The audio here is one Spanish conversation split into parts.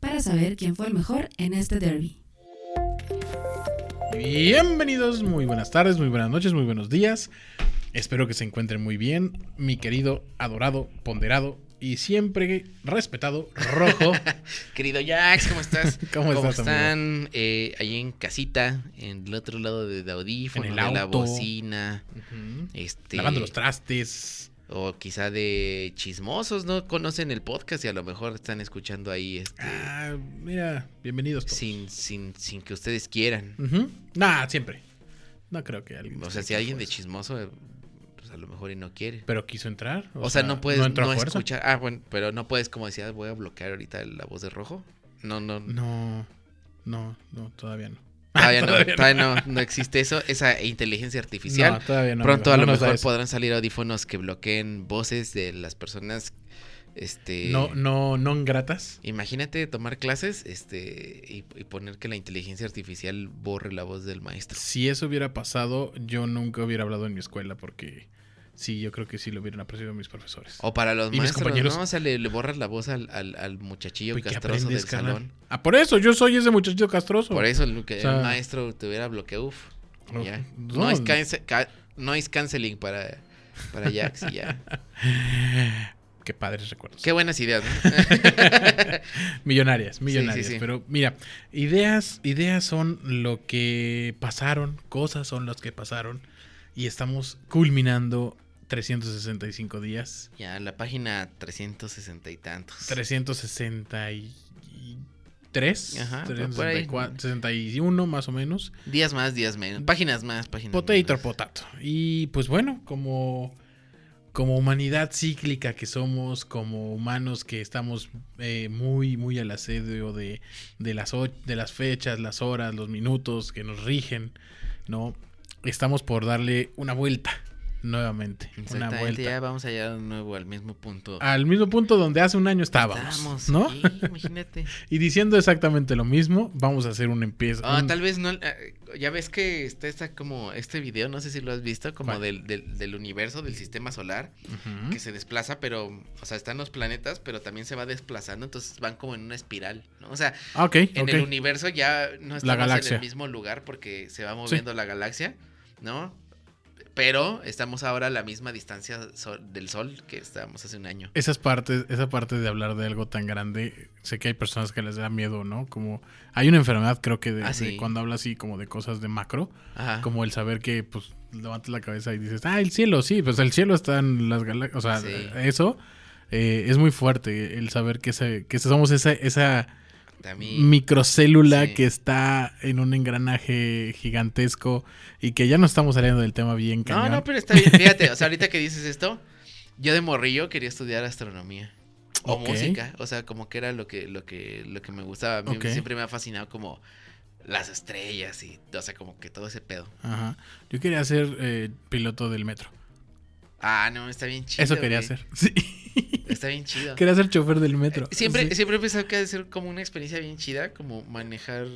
para saber quién fue el mejor en este derby. Bienvenidos, muy buenas tardes, muy buenas noches, muy buenos días. Espero que se encuentren muy bien, mi querido, adorado, ponderado y siempre respetado Rojo. Querido Jax, ¿cómo estás? ¿Cómo estás, están? Eh, ahí en casita, en el otro lado de audífono, En el de la auto. bocina, este, Lavando los trastes. O quizá de chismosos, no conocen el podcast y a lo mejor están escuchando ahí, este, Ah, mira, bienvenidos todos. sin, sin, sin que ustedes quieran. Ujú. Nah, siempre. No creo que alguien. O sea, si alguien de chismoso, eh, pues a lo mejor y no quiere. Pero quiso entrar. O, sea, no puedes no escuchar. Ah, bueno, pero no puedes como decías, voy a bloquear ahorita la voz de rojo. No, no, No, no, no, todavía no. Todavía, no, Todavía no. todavía no, no existe eso, esa inteligencia artificial. No, todavía no. Pronto a lo mejor podrán salir audífonos que bloqueen voces de las personas. Este. No, no, no gratas. Imagínate tomar clases este, y, y poner que la inteligencia artificial borre la voz del maestro. Si eso hubiera pasado, yo nunca hubiera hablado en mi escuela porque sí, yo creo que sí lo hubieran apreciado mis profesores. O para los ¿Y mis maestros, compañeros? ¿no? O sea, le, le borras la voz al, al, al muchachillo Pues, ¿qué castroso del carnal? salón. Ah, por eso, yo soy ese muchachito castroso. Por eso el, que O sea- el maestro te hubiera bloqueado. Uf, Uf, ya. no. Noise, cance- ca- noise canceling para, para Jax y ya. Qué padres recuerdos. Qué buenas ideas, ¿no? Millonarias, millonarias. sí, sí. Pero mira, ideas, ideas son lo que pasaron, cosas son las que pasaron. Y estamos culminando 365 días. ya, la página 360 y tantos. 363. Ajá, por ahí. 364, 61 más o menos. Días más, días menos. Páginas más, páginas Potato, menos. potato. Y pues bueno, como, como humanidad cíclica que somos, como humanos que estamos eh, muy, muy al asedio de, de, las, de las fechas, las horas, los minutos que nos rigen, ¿no? Estamos por darle una vuelta nuevamente. Una vuelta. ya vamos a llegar de nuevo al mismo punto. Al mismo punto donde hace un año estábamos, Estamos, ¿no? sí, imagínate. Y diciendo exactamente lo mismo, vamos a hacer un empiezo. Ah, un- tal vez no. eh, ya ves que está, está como este video, no sé si lo has visto, como del, del, del universo, del sistema solar, que se desplaza, pero, o sea, están los planetas, pero también se va desplazando, entonces van como en una espiral, ¿no? O sea, Ah, en el universo ya no estamos en el mismo lugar porque se va moviendo la galaxia, ¿no? Pero estamos ahora a la misma distancia sol- del Sol que estábamos hace un año. Esas partes, esa parte de hablar de algo tan grande, sé que hay personas que les da miedo, ¿no? Como hay una enfermedad, creo que de, Ah, de cuando habla así como de cosas de macro, Ajá. como el saber que pues levantas la cabeza y dices, ah, el cielo, sí, pues el cielo está en las galaxias, o sea, Sí. eso eh, es muy fuerte, el saber que, ese, que somos esa, esa También. microcélula Sí. que está en un engranaje gigantesco y que ya no estamos saliendo del tema bien No, cañón. no, pero está bien. Fíjate, o sea, ahorita que dices esto, yo de morrillo quería estudiar astronomía. O música. O sea, como que era lo que, lo que, lo que me gustaba. A mí siempre me ha fascinado como las estrellas y, o sea, como que todo ese pedo. Ajá. Yo quería ser eh, piloto del metro. Ah, no, está bien chido. Eso quería güey. hacer. Sí. Está bien chido. Quería ser chofer del metro. Siempre, Sí. siempre he pensado que ha de ser como una experiencia bien chida, como manejar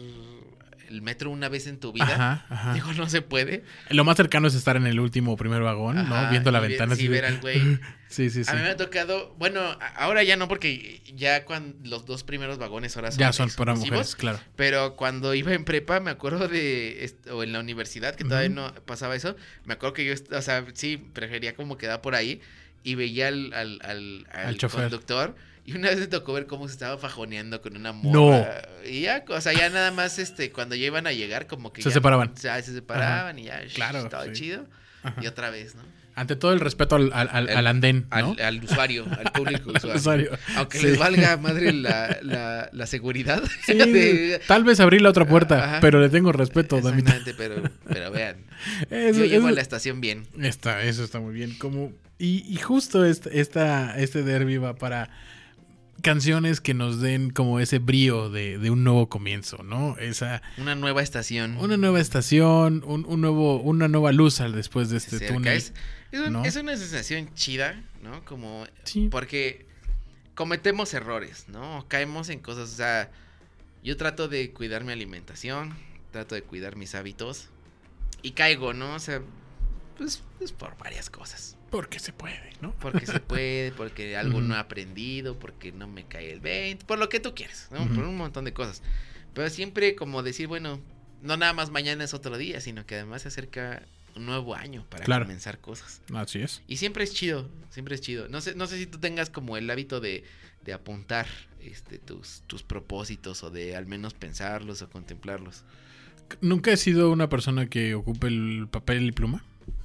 el metro una vez en tu vida. Ajá, ajá. Digo, no se puede. Lo más cercano es estar en el último o primer vagón, Ajá, ¿no? Viendo la ventana. sí, ver al güey. Sí, sí, sí. A mí me ha tocado, bueno, ahora ya no porque ya cuando los dos primeros vagones ahora son Ya son para mujeres, claro. Pero cuando iba en prepa, me acuerdo de, o en la universidad, que todavía no pasaba eso, me acuerdo que yo, o sea, sí, prefería como quedar por ahí y veía al, al, al, al Al chofer. conductor. Y una vez me tocó ver cómo se estaba fajoneando con una morra. Y ya, o sea, ya nada más, este, cuando ya iban a llegar, como que Se ya- separaban. O sea, se separaban y ya, Claro, estaba sí. chido. Ajá. Y otra vez, ¿no? Ante todo el respeto al, al, al- El- al andén, ¿no? Al, usuario, al público usuario. usuario. Aunque Sí. les valga madre la, la, la seguridad. Sí, de- tal vez abrí la otra puerta, Ajá. pero le tengo respeto, Damita. Exactamente, pero, pero vean. Eso- yo llego eso- a la estación bien. Está, eso está muy bien. Como, y, y justo este, esta, este derby va para canciones que nos den como ese brío de, de un nuevo comienzo, ¿no? Esa, Una nueva estación. una nueva estación, un, un nuevo, una nueva luz al después de este túnel. Es, es un- ¿no? es una sensación chida, ¿no? Como Sí. porque cometemos errores, ¿no? Caemos en cosas, o sea, yo trato de cuidar mi alimentación, trato de cuidar mis hábitos y caigo, ¿no? O sea, pues, pues por varias cosas. Porque se puede, ¿no? Porque se puede, porque algo no he aprendido, porque no me cae el 20, por lo que tú quieras, ¿no? Por un montón de cosas. Pero siempre como decir, bueno, no nada más mañana es otro día, sino que además se acerca un nuevo año para Claro. comenzar cosas. Así es. Y siempre es chido, siempre es chido. No sé, no sé si tú tengas como el hábito de, de apuntar este, tus, tus propósitos o de al menos pensarlos o contemplarlos. Nunca he sido una persona que ocupe el papel y pluma.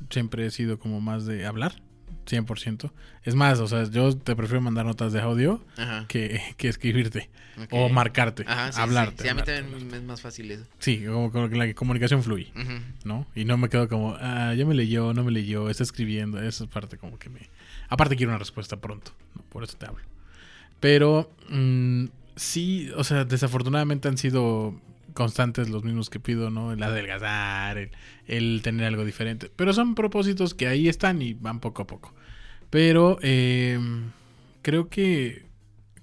Siempre he sido como más de hablar, 100%. Es más, o sea, yo te prefiero mandar notas de audio que, que escribirte o marcarte, Ajá, sí, hablarte. Sí, a mí hablarte, también hablarte. es más fácil eso. Sí, como, como que la comunicación fluye. ¿no? Y no me quedo como, ah, ya me leyó, no me leyó, está escribiendo. Esa es parte como que me... Aparte quiero una respuesta pronto, ¿no? por eso te hablo. Pero mm, sí, o sea, desafortunadamente han sido constantes los mismos que pido, ¿no? El adelgazar, el, el tener algo diferente. Pero son propósitos que ahí están y van poco a poco. Pero eh, creo que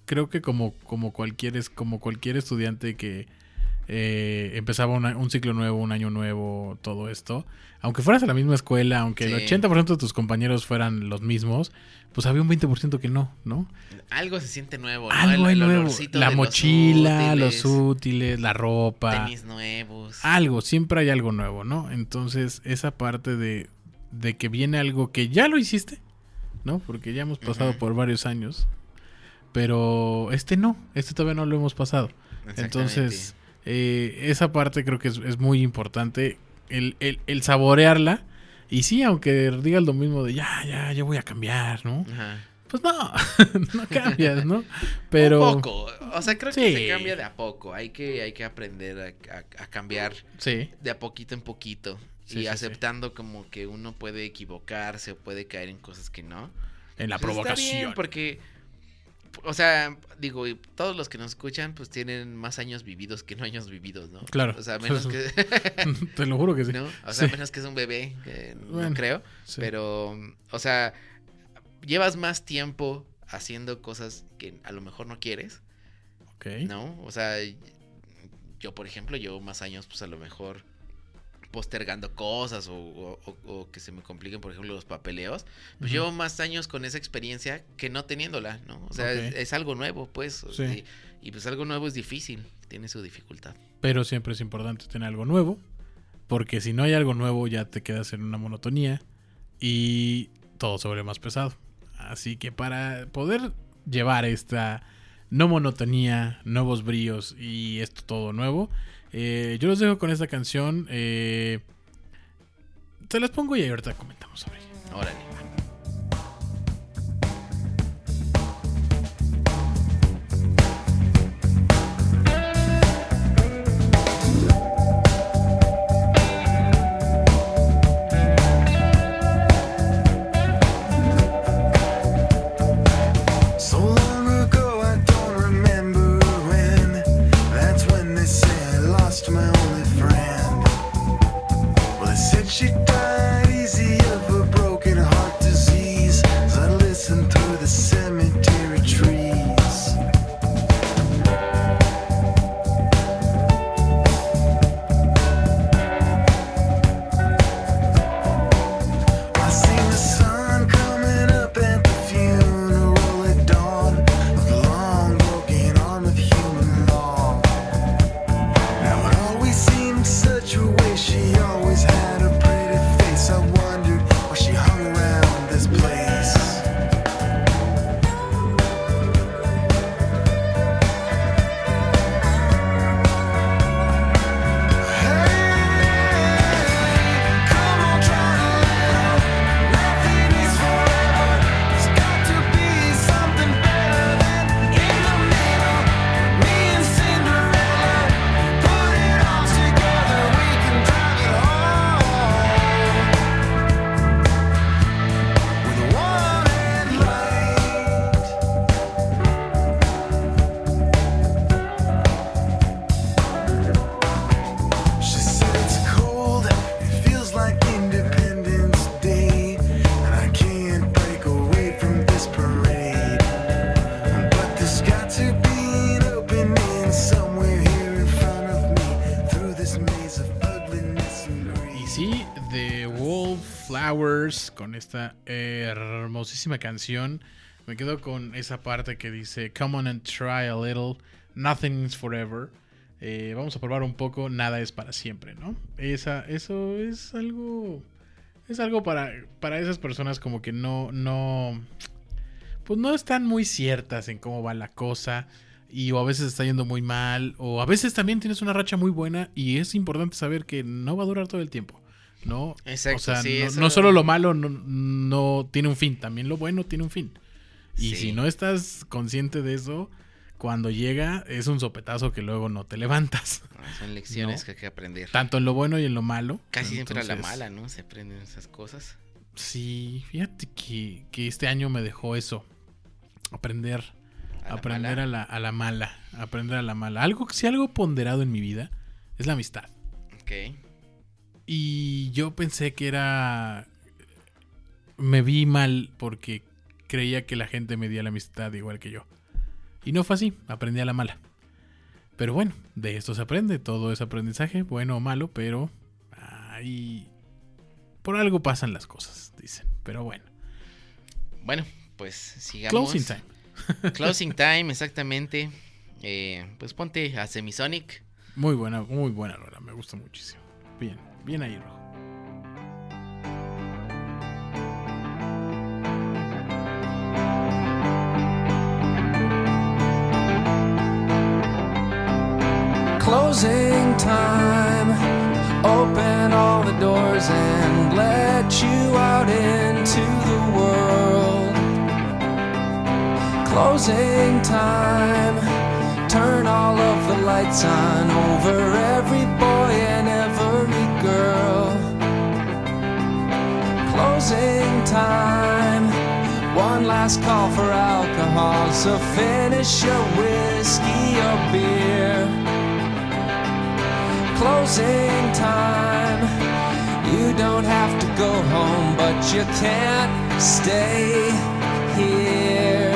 creo que como, como cualquier como cualquier estudiante que eh, empezaba una- un ciclo nuevo, un año nuevo, todo esto, aunque fueras a la misma escuela, aunque el Sí. 80% de tus compañeros fueran los mismos, pues había un 20% que no, ¿no? Algo se siente nuevo, ¿no? Algo El- el nuevo. La los mochila, los útiles, la ropa. Tenis nuevos. Algo, siempre hay algo nuevo, ¿no? Entonces, esa parte de, de que viene algo que ya lo hiciste, ¿no? Porque ya hemos pasado por varios años. Pero este no, este todavía no lo hemos pasado. Entonces, eh, esa parte creo que es, es muy importante. El, el- el saborearla. Y sí, aunque digas lo mismo de ya, ya, ya voy a cambiar, ¿no? Ajá. Pues no, no cambias, ¿no? Pero. Un poco. O sea, creo que se cambia de a poco. Hay que, hay que aprender a, a- a cambiar Sí, de a poquito en poquito. Sí, y aceptando como que uno puede equivocarse o puede caer en cosas que no. en la Pues está provocación. bien, porque, o sea, digo, y todos los que nos escuchan, pues tienen más años vividos que no años vividos, ¿no? Claro. O sea, menos que. Te lo juro que sí. ¿no? O sea, Sí. menos que es un bebé, que Bueno, no creo. Sí. Pero, o sea, llevas más tiempo haciendo cosas que a lo mejor no quieres, Ok. ¿no? O sea, yo, por ejemplo, llevo más años, pues a lo mejor postergando cosas o, o- o- que se me compliquen, por ejemplo, los papeleos. Pues Ujú. llevo más años con esa experiencia que no teniéndola, ¿no? O sea, Ok. es, es algo nuevo, pues. Sí. Y, y, pues algo nuevo es difícil, tiene su dificultad. Pero siempre es importante tener algo nuevo. Porque si no hay algo nuevo, ya te quedas en una monotonía. Y todo se vuelve más pesado. Así que para poder llevar esta no monotonía, nuevos bríos y esto todo nuevo, eh, yo los dejo con esta canción. eh, te las pongo y ahorita comentamos sobre ella. Órale. Flowers con esta hermosísima canción. Me quedo con esa parte que dice, Come on and try a little, nothing is forever. Eh, vamos a probar un poco, nada es para siempre, ¿no? Esa, eso es algo... Es algo para, para esas personas como que no, no... Pues no están muy ciertas en cómo va la cosa y o a veces está yendo muy mal, o a veces también tienes una racha muy buena y es importante saber que no va a durar todo el tiempo, ¿no? Exacto, o sea, sí, no, eso- no solo lo malo no, no tiene un fin, también lo bueno tiene un fin. Y Sí. si no estás consciente de eso, cuando llega es un sopetazo que luego no te levantas, Ah, Son lecciones que hay que aprender. tanto en lo bueno y en lo malo. Casi siempre a la mala, ¿no? Se aprenden esas cosas. Sí, fíjate que, que este año me dejó eso, aprender A la aprender mala. a la, a la mala. Aprender a la mala. Algo, si algo ponderado en mi vida es la amistad. Ok. Y yo pensé que era. Me vi mal porque creía que la gente medía la amistad igual que yo. Y no fue así, aprendí a la mala. Pero bueno, de esto se aprende, todo es aprendizaje, bueno o malo, pero ahí por algo pasan las cosas, dicen. Pero bueno, Bueno, pues sigamos. closing time. Closing time, exactamente. Eh, pues ponte a Semisonic. Muy buena, muy buena rola, me gusta muchísimo. Bien, bien ahí, Rojo. Closing time. Open all the doors and let you out into the world. Closing time. Turn all of the lights on over every Closing time. One last call for alcohol, so finish your whiskey or beer. Closing time. You don't have to go home, but you can't stay here.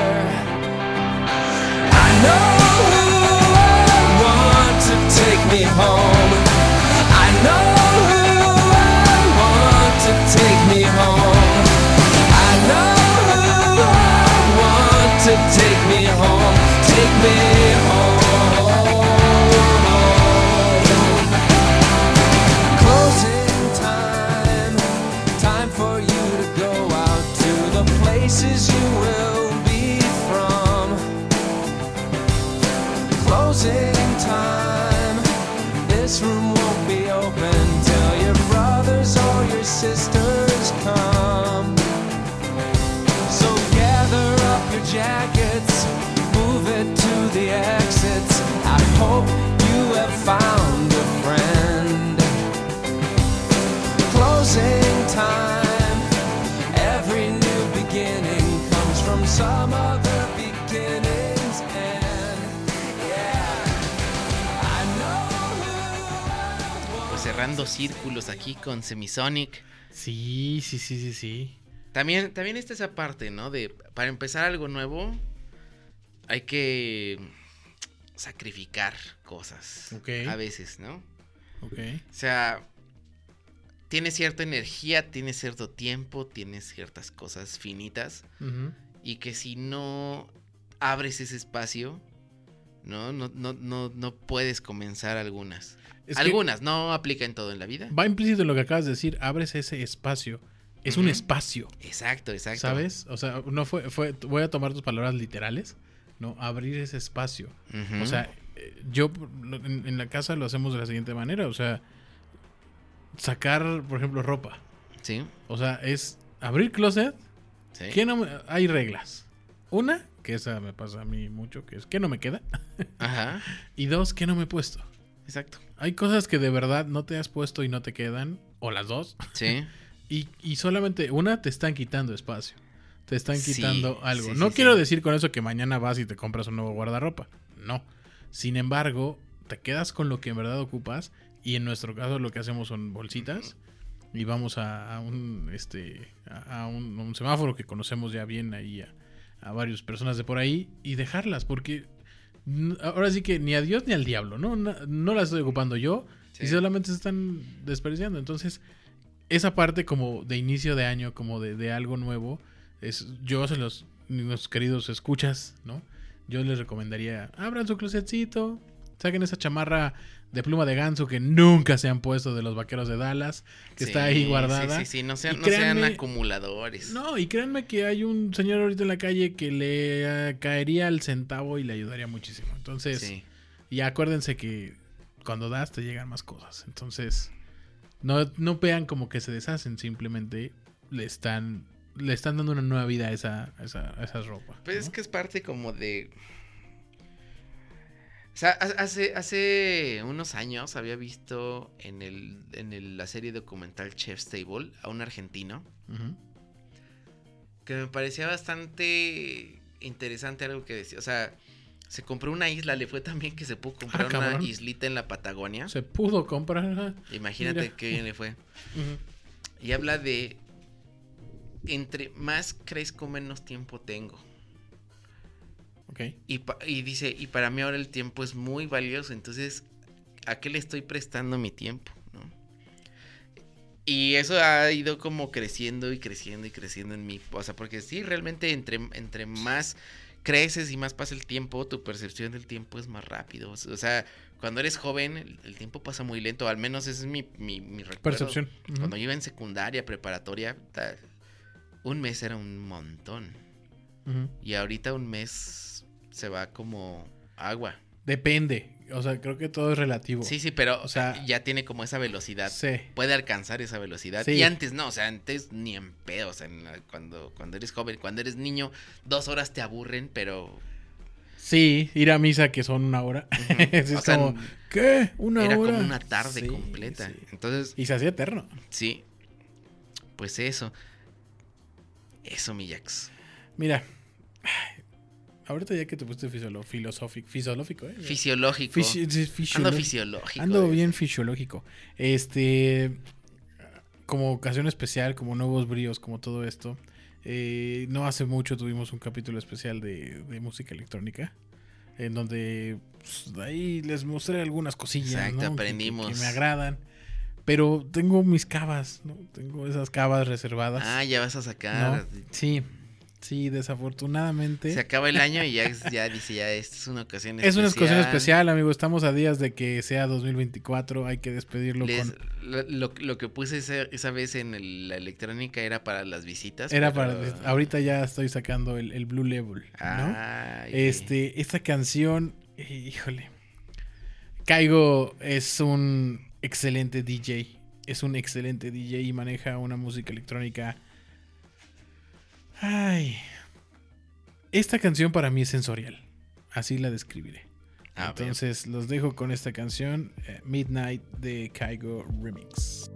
I know who I want to take me home. Places you will be from. Closing time. This room won't be open till your brothers or your sisters come. So gather up your jackets, cerrando círculos aquí con Semisonic. Sí, sí, sí, sí, sí. También, también está esa parte, ¿no? De para empezar algo nuevo hay que sacrificar cosas. Ok. A veces, ¿no? Ok. O sea, tiene cierta energía, tiene cierto tiempo, tiene ciertas cosas finitas. Y que si no abres ese espacio, ¿no? No, no, no, no puedes comenzar algunas. Es algunas, no aplica en todo en la vida. Va implícito en lo que acabas de decir, abres ese espacio. Es un espacio, Exacto, exacto. ¿sabes? O sea, no fue, fue, voy a tomar tus palabras literales, ¿no? Abrir ese espacio. O sea, eh, yo en, en la casa lo hacemos de la siguiente manera, o sea, sacar, por ejemplo, ropa. sí, O sea, es abrir closet, sí. que no hay reglas. Una, que esa me pasa a mí mucho, que es que no me queda. Ajá, Y dos, que no me he puesto. exacto. Hay cosas que de verdad no te has puesto y no te quedan, o las dos. Sí, Y, y solamente una te están quitando espacio. Te están Sí, quitando algo. sí, no sí, quiero decir con eso que mañana vas y te compras un nuevo guardarropa. No. Sin embargo, te quedas con lo que en verdad ocupas. Y en nuestro caso lo que hacemos son bolsitas. Y vamos a, a un este a, a un, un semáforo que conocemos ya bien ahí a, a varias personas de por ahí. Y dejarlas. Porque ahora sí que ni a Dios ni al diablo. No, no, no las estoy ocupando yo. Sí. Y solamente se están desperdiciando. Entonces, esa parte como de inicio de año, como de, de algo nuevo, es, yo se los, mis queridos escuchas, ¿no? Yo les recomendaría, abran su closetcito, saquen esa chamarra de pluma de ganso que nunca se han puesto de los vaqueros de Dallas, que está ahí guardada. Sí, sí, sí, no sean, no acumuladores. No, y créanme que hay un señor ahorita en la calle que le eh, caería al centavo y le ayudaría muchísimo. Entonces, Sí. y acuérdense que cuando das te llegan más cosas. Entonces, no, no vean como que se deshacen, simplemente le están, le están dando una nueva vida a esa, a esa, a esa ropa. Pues es que es parte como de. O sea, ha- hace, hace unos años había visto en, el, en el- la serie documental Chef's Table a un argentino Ujú. que me parecía bastante interesante algo que decía. O sea, se compró una isla, le fue tan bien que se pudo comprar Ah, una cabrón. islita en la Patagonia. Se pudo comprar. Imagínate mira. qué bien le fue. Y habla de. Entre más crezco, menos tiempo tengo. Ok. Y, pa- y dice, y para mí ahora el tiempo es muy valioso, entonces, ¿a qué le estoy prestando mi tiempo? ¿no? Y eso ha ido como creciendo y creciendo y creciendo en mí. O sea, porque sí, realmente entre, entre más creces y más pasa el tiempo, tu percepción del tiempo es más rápido. O sea, cuando eres joven, el, el tiempo pasa muy lento, al menos ese es mi, mi, mi recuerdo. Percepción. Cuando yo iba en secundaria, preparatoria, un mes era un montón. Y ahorita un mes se va como agua. Depende. O sea, creo que todo es relativo. Sí, sí, pero O sea, ya tiene como esa velocidad. Sí. Puede alcanzar esa velocidad. Sí. Y antes no, o sea, antes ni en pedo. O sea, la- cuando, cuando eres joven, cuando eres niño, dos horas te aburren, pero Sí, ir a misa que son una hora. Es O sea, como, ¿qué? ¿Una era hora? como una tarde Sí, completa. Entonces, Y se hacía eterno. sí. Pues eso. Eso, mi Jax. Mira, ahorita ya que te pusiste filosófico, fisiológico, ¿eh? Fisiológico. Fisi- Ando fisiológico. fisiológico. Ando bien fisiológico. Este, como ocasión especial, como nuevos bríos, como todo esto. eh, no hace mucho tuvimos un capítulo especial de, de música electrónica. En donde pues, ahí les mostré algunas cosillas. Exacto, ¿no? que- que- aprendimos. Que, me agradan. Pero tengo mis cavas, ¿no? Tengo esas cavas reservadas. Ah, ya vas a sacar. ¿no? Sí, sí, desafortunadamente. Se acaba el año y ya, ya dice, ya, esta es una ocasión Es una ocasión especial, amigo. Estamos a días de que sea 2024. Hay que despedirlo Les- con. lo, que puse esa, esa vez en el- la electrónica era para las visitas. Era pero- para. Ahorita ya estoy sacando el, el Blue Level, ¿no? Ay, Este, esta canción, híjole. Caigo es un excelente DJ. Es un excelente DJ y maneja una música electrónica. Ay. Esta canción para mí es sensorial. Así la describiré. a ver. Entonces los dejo con esta canción, eh, Midnight de Kaigo Remix.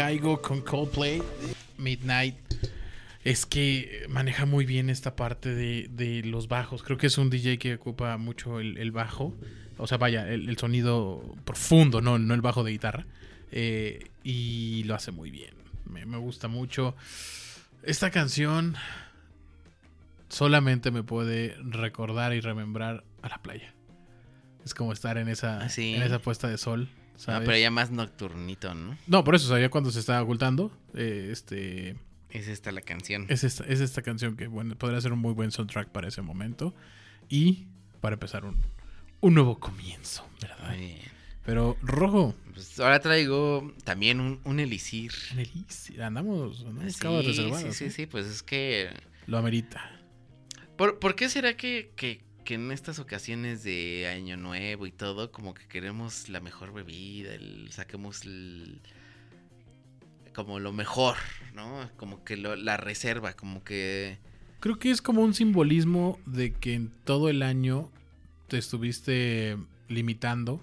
Caigo con Coldplay, Midnight. Es que maneja muy bien esta parte de, de los bajos. Creo que es un DJ que ocupa mucho el, el bajo. O sea, vaya, el, el sonido profundo, no, no el bajo de guitarra. Eh, y lo hace muy bien. Me, me gusta mucho. Esta canción solamente me puede recordar y remembrar a la playa. Es como estar en esa, Ah, sí. en esa puesta de sol. Ah, pero ya más nocturnito, ¿no? No, por eso, o sea, ya cuando se está ocultando, eh, este, Es esta la canción. es esta, es esta canción que bueno, podría ser un muy buen soundtrack para ese momento y para empezar un, un nuevo comienzo, ¿verdad? Muy bien. Pero Rojo, Pues ahora traigo también un, un elixir. Annelies, andamos, andamos Sí, sí, ¿eh? sí, pues es que... Lo amerita. ¿Por, por qué será que, que, que en estas ocasiones de Año Nuevo y todo, como que queremos la mejor bebida, el, saquemos el- como lo mejor, ¿no? Como que lo- la reserva, como que... Creo que es como un simbolismo de que en todo el año te estuviste limitando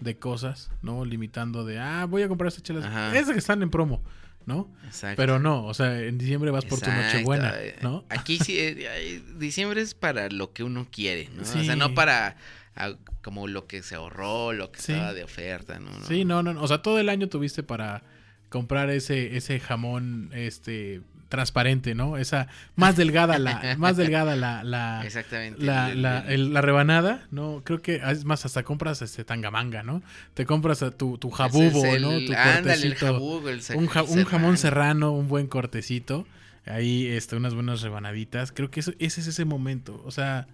de cosas, ¿no? Limitando de, ah, voy a comprar estas chelas. Esas que están en promo, ¿no? Exacto. Pero no, o sea, en diciembre vas por tu Nochebuena, ¿no? Aquí sí, eh, diciembre es para lo que uno quiere, ¿no? O sea, no para ah, como lo que se ahorró, lo que Sí. estaba de oferta, ¿no? Sí, no, no, no. O sea, todo el año tuviste para comprar ese, ese jamón, este, transparente, ¿no? Esa más delgada la, más delgada la, la, Exactamente. la, la, el- el- la rebanada, ¿no? Creo que es más, hasta compras este tangamanga, ¿no? Te compras a tu, tu jabubo, ¿no? Tu ándale, el jabugo, el un, ja- un jamón serrano, un buen cortecito. Ahí, este, unas buenas rebanaditas. Creo que eso- ese es ese momento. O sea,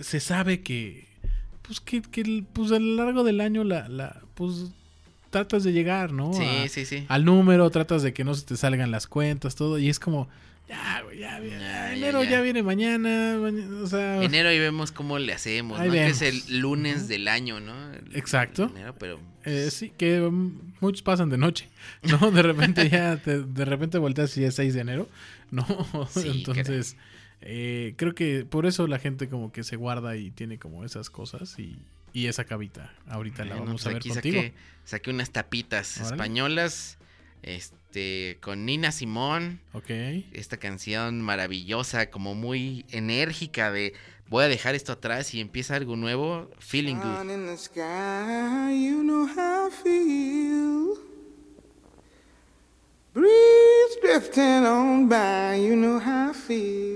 se sabe que, pues, que, que pues, a lo largo del año, la, la, pues, tratas de llegar, ¿no? Sí, A- sí, sí. Al número, tratas de que no se te salgan las cuentas, todo. Y es como, ya, güey, ya, viene- Ya, ya, enero ya, ya. viene mañana, mañana, o sea... Enero ahí vemos cómo le hacemos, Ahí ¿no? Que es el lunes del año, ¿no? El- Exacto. enero, pero Eh, sí, que mm, muchos pasan de noche, ¿no? De repente ya, te- de repente volteas y es 6 de enero, ¿no? Sí, Entonces, eh, creo que por eso la gente como que se guarda y tiene como esas cosas y, y esa cabita. Ahorita la vamos pues a ver aquí contigo. saqué, saqué unas tapitas Órale. españolas, este, con Nina Simón, Ok. esta canción maravillosa, como muy enérgica de voy a dejar esto atrás y empieza algo nuevo, Feeling Good. In the sky, you know how I feel. Breeze drifting on by, you know how I feel.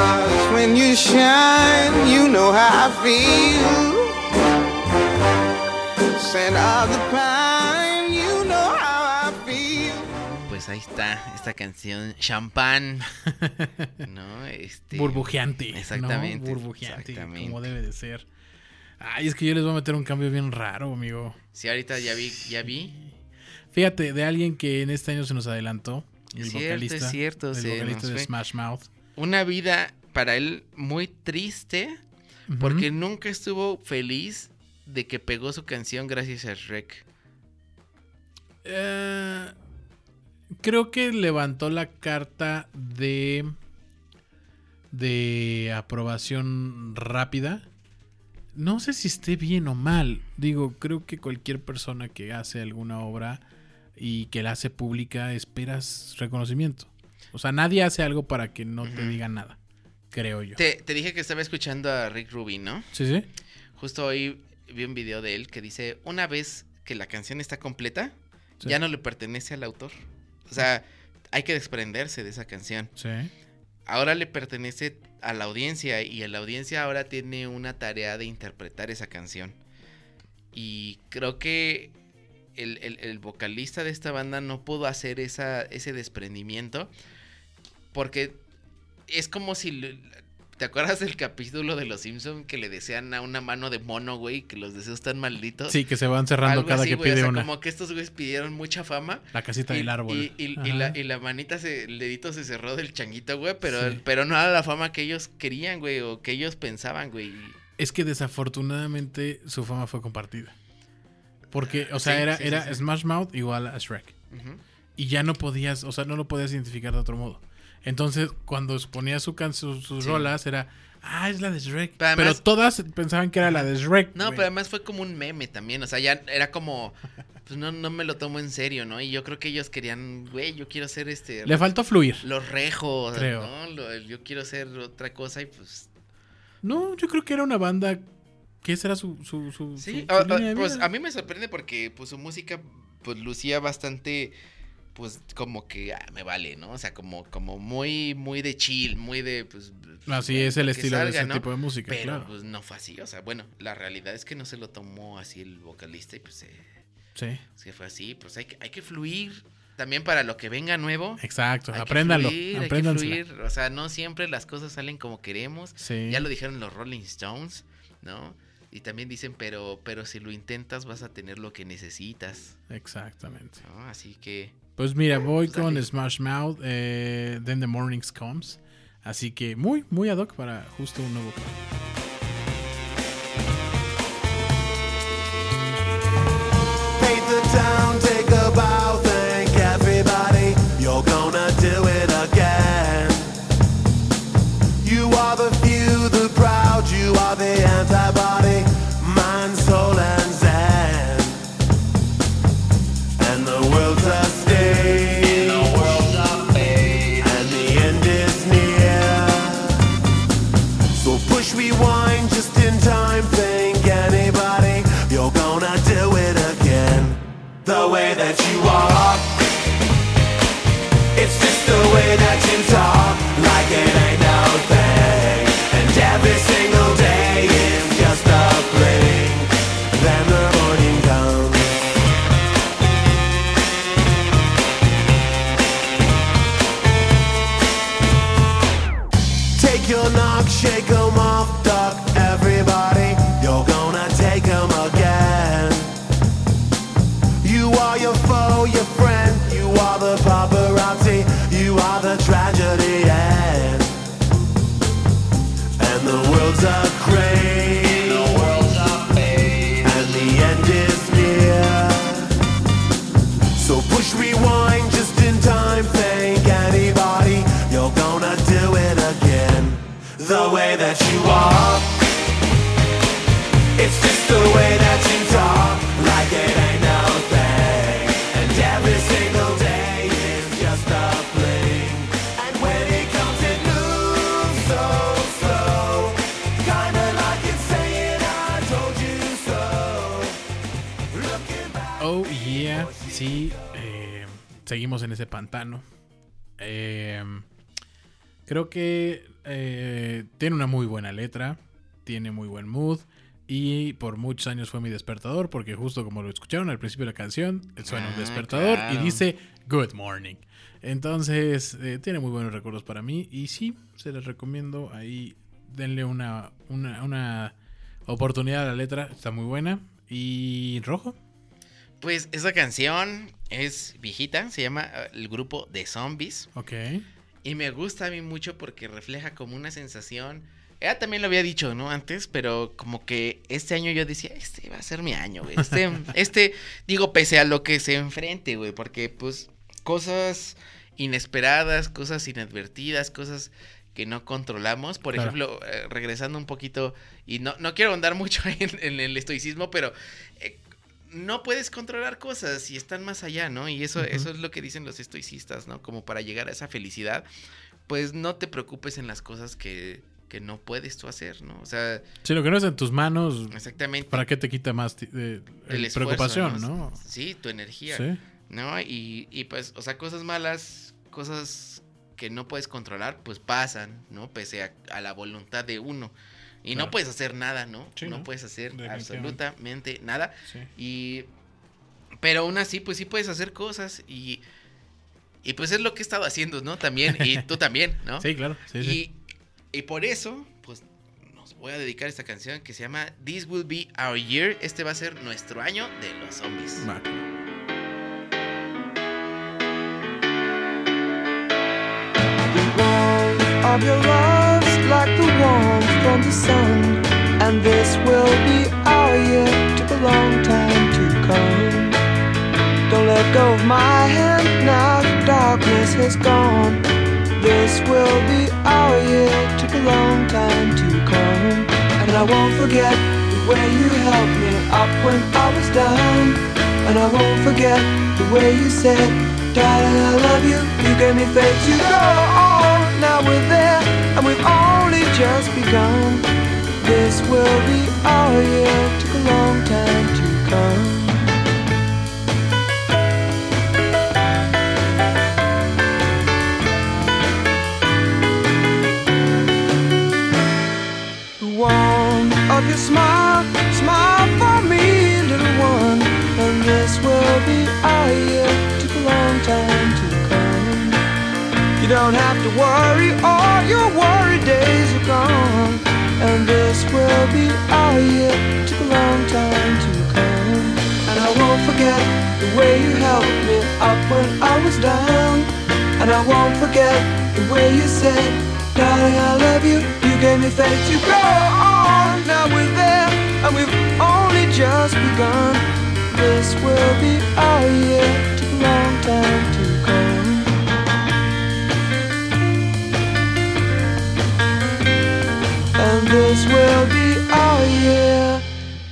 Stars, when you shine, you know how I feel. Scent of the pine, you know how I feel. Pues ahí está, esta canción, Champán, ¿no? Este, Burbujeante. ¿no? Exactamente, Burbujeante, exactamente. como debe de ser. Ay, es que yo les voy a meter un cambio bien raro, amigo. Sí, ahorita ya vi, ya vi. Fíjate, de alguien que en este año se nos adelantó. El Es cierto, vocalista. es cierto, El vocalista de fue. Smash Mouth. Una vida para él muy triste. Porque nunca estuvo feliz de que pegó su canción gracias a Shrek. Eh, creo que levantó la carta de de aprobación rápida. No sé si esté bien o mal. Digo, creo que cualquier persona que hace alguna obra y que la hace pública esperas reconocimiento. O sea, nadie hace algo para que no te Ujú. digan nada, creo yo. Te, te dije que estaba escuchando a Rick Rubin, ¿no? Sí, sí. Justo hoy vi un video de él que dice, una vez que la canción está completa, Sí. ya no le pertenece al autor. O sea, hay que desprenderse de esa canción. Sí. Ahora le pertenece a la audiencia y la audiencia ahora tiene una tarea de interpretar esa canción. Y creo que el, el- el vocalista de esta banda no pudo hacer esa, ese desprendimiento porque es como si... ¿Te acuerdas del capítulo de Los Simpson que le desean a una mano de mono, güey, que los deseos están malditos? Sí, que se van cerrando Algo cada así, que güey, o pide sea, una. como que estos güeyes pidieron mucha fama. La casita Y, del árbol. y- y- y Ajá. la, y la manita, se, el dedito se cerró del changuito, güey, pero, Sí. pero no era la fama que ellos querían, güey, o que ellos pensaban, güey. Es que desafortunadamente su fama fue compartida. Porque, o sea, Sí, era, sí, era sí. Smash Mouth igual a Shrek. Y ya no podías, o sea, no lo podías identificar de otro modo. Entonces, cuando ponía su can- sus, sus rolas, era, ah, es la de Shrek. Pero todas pensaban que era la de Shrek. No, pero además fue como un meme también, o sea, ya era como, pues no, no me lo tomo en serio, ¿no? Y yo creo que ellos querían, güey, yo quiero ser este... Le faltó fluir. Los rejos, Creo. ¿no? Lo- yo quiero ser otra cosa y pues... No, yo creo que era una banda que esa era su, su, su, Sí, su- ah, su ah, línea de pues vida. a mí me sorprende porque pues su música pues lucía bastante pues como que ah, me vale, ¿no? O sea, como como muy muy de chill, muy de pues Así es el estilo de ese ¿no? tipo de música, Pero claro. pues no fue así, o sea, bueno, la realidad es que no se lo tomó así el vocalista y pues eh, Sí, fue así, pues hay que hay que fluir también para lo que venga nuevo. exacto. Hay que Apréndanlo. fluir, hay que fluir, o sea, no siempre las cosas salen como queremos. Sí. Ya lo dijeron los Rolling Stones, ¿no? Y también dicen, pero, pero si lo intentas vas a tener lo que necesitas, Exactamente. ¿no? Así que, Pues mira, voy Pues dale. con Smash Mouth, eh, Then the Mornings Comes. Así que muy, muy ad hoc para justo un nuevo plan. Eh, creo que eh, tiene una muy buena letra, tiene muy buen mood. Y por muchos años fue mi despertador, porque justo como lo escucharon al principio de la canción, suena un Ah, despertador y dice Good Morning. Entonces, eh, tiene muy buenos recuerdos para mí. Y sí, se les recomiendo ahí, denle una, una, una oportunidad a la letra, está muy buena. Y rojo, pues esa canción es viejita, se llama eh, el grupo de Zombies. ok. Y me gusta a mí mucho porque refleja como una sensación ella también lo había dicho, ¿no? Antes, pero como que este año yo decía, este va a ser mi año, güey. Este, este, digo, pese a lo que se enfrente, güey, porque pues cosas inesperadas, cosas inadvertidas, cosas que no controlamos. Por Claro. ejemplo, eh, regresando un poquito, y no, no quiero andar mucho en, en el estoicismo, pero eh, no puedes controlar cosas y están más allá, ¿no? Y eso, eso es lo que dicen los estoicistas, ¿no? Como para llegar a esa felicidad, pues no te preocupes en las cosas que, que no puedes tú hacer, ¿no? O sea, Si lo que no es en tus manos, exactamente. ¿para qué te quita más el eh, esfuerzo, preocupación, no? Sí, tu energía. Sí. ¿no? Y, y pues, o sea, cosas malas, cosas que no puedes controlar, pues pasan, ¿no? Pese a, a la voluntad de uno. Y Claro. no puedes hacer nada, ¿no? Sí, no, ¿no? puedes hacer absolutamente nada. sí. Y. Pero aún así, pues sí puedes hacer cosas. Y. Y pues es lo que he estado haciendo, ¿no? También. Y tú también, ¿no? Sí, claro. Sí, sí. Y, y por eso, pues nos voy a dedicar esta canción que se llama This Will Be Our Year. Este va a ser nuestro año de los zombies. Of your love's like the warmth from the sun. And this will be our year. Took a long time to come. Don't let go of my hand now. The darkness has gone. This will be our year. Took a long time to come. And I won't forget the way you helped me up when I was down. And I won't forget the way you said, Darling, I love you. You gave me faith to go on. Now we're there, and we've only just begun. This will be our year. Took a long time to come. The warmth of your smile, smile for me, little one. And this will be our year. Took a long time to come. You don't have to worry, all your worry days are gone. And this will be our year. Took a long time to come. And I won't forget the way you helped me up when I was down. And I won't forget the way you said, Darling, I love you. You gave me faith to go on. Now we're there, and we've only just begun. This will be our year. Took a long time to this will be our year.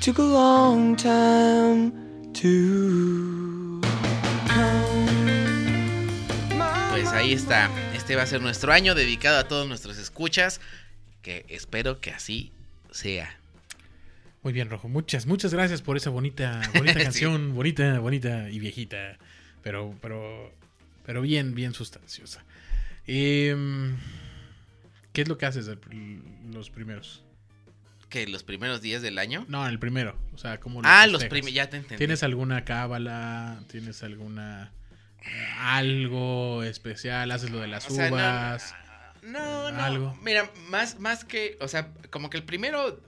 Took a long time to come. Pues ahí está. Este va a ser nuestro año dedicado a todos nuestros escuchas. Que espero que así sea. Muy bien, Rojo. Muchas, muchas gracias por esa bonita, bonita Sí. canción. Bonita, bonita y viejita. Pero, pero, pero bien, bien sustanciosa. Em, ¿Qué es lo que haces el- los primeros? Que los primeros días del año. No, el primero. O sea, ¿cómo lo Ah, los primeros. Ya te entendí. ¿Tienes alguna cábala? ¿Tienes alguna eh, algo especial? ¿Haces lo de las O sea, no- uvas? No, no. Algo. Mira, más, más que. O sea, como que el primero.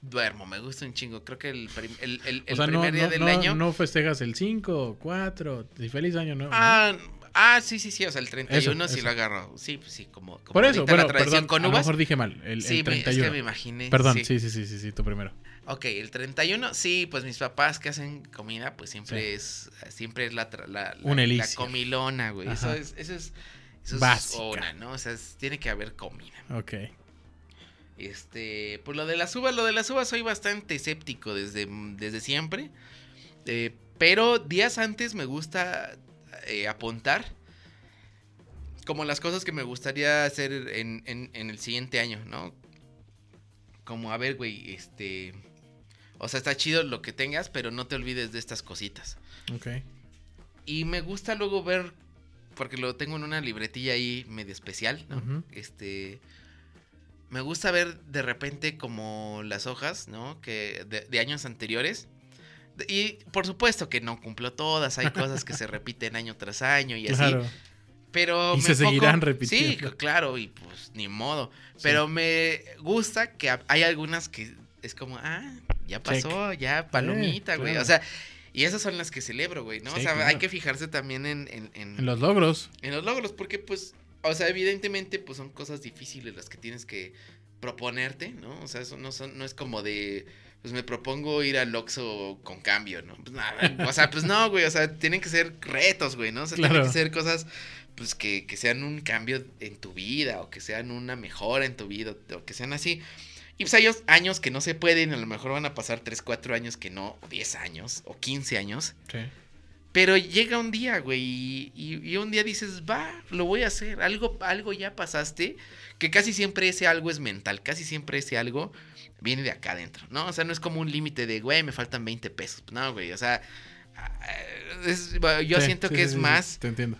Duermo, me gusta un chingo. Creo que el, prim- el, el- el o sea, no, primer día no, del no- año. no festejas el 5, 4, y feliz año nuevo. ¿no? Ah, ah, sí, sí, sí. O sea, el 31 Eso, sí eso. lo agarro. Sí, pues sí, como. como Por eso, bueno, la tradición perdón, con a lo uvas. mejor dije mal, el, sí, el es 31. que me imaginé. Perdón, sí. sí. sí, sí, sí, sí, tú primero. Ok, el 31, sí, pues mis papás que hacen comida, pues siempre Sí. es siempre es la, la, la, la comilona, güey. Eso es, eso es, eso es Básica. una, ¿no? O sea, es- tiene que haber comida. Ok. Este, pues lo de las uvas, lo de las uvas soy bastante escéptico desde, desde siempre. Eh, pero días antes me gusta eh, apuntar como las cosas que me gustaría hacer en, en- en el siguiente año, ¿no? Como, a ver, güey, este... O sea, está chido lo que tengas, pero no te olvides de estas cositas. Ok. Y me gusta luego ver, porque lo tengo en una libretilla ahí medio especial, ¿no? Este. Me gusta ver de repente como las hojas, ¿no? Que de, de años anteriores. Y por supuesto que no cumplo todas, hay cosas que se repiten año tras año y así. Claro. Pero Y me se enfoco- seguirán repitiendo. Sí, claro, y pues ni modo. Sí. Pero me gusta que ha- hay algunas que es como, ah, ya pasó, ya palomita, güey. claro. O sea, y esas son las que celebro, güey, ¿no? Sí, o sea, hay que fijarse también en, en, en- En los logros. en los logros, porque pues, o sea, evidentemente pues son cosas difíciles las que tienes que, proponerte, ¿no? O sea, eso no, son, no es como de, pues me propongo ir al Oxxo con cambio, ¿no? Pues nada, o sea, pues no, güey, o sea, tienen que ser retos, güey, ¿no? O sea, tienen que ser cosas, pues que, que sean un cambio en tu vida, o que sean una mejora en tu vida, o que sean así. Y pues hay os- años que no se pueden, a lo mejor van a pasar 3, 4 años que no, o 10 años, o 15 años. Sí. Pero llega un día, güey, y, y- y un día dices, va, lo voy a hacer. Algo, algo ya pasaste, que casi siempre ese algo es mental, casi siempre ese algo viene de acá adentro, ¿no? O sea, no es como un límite de, güey, me faltan 20 pesos. No, güey, o sea, ah, es- yo Sí, siento sí, que sí, es más Te entiendo.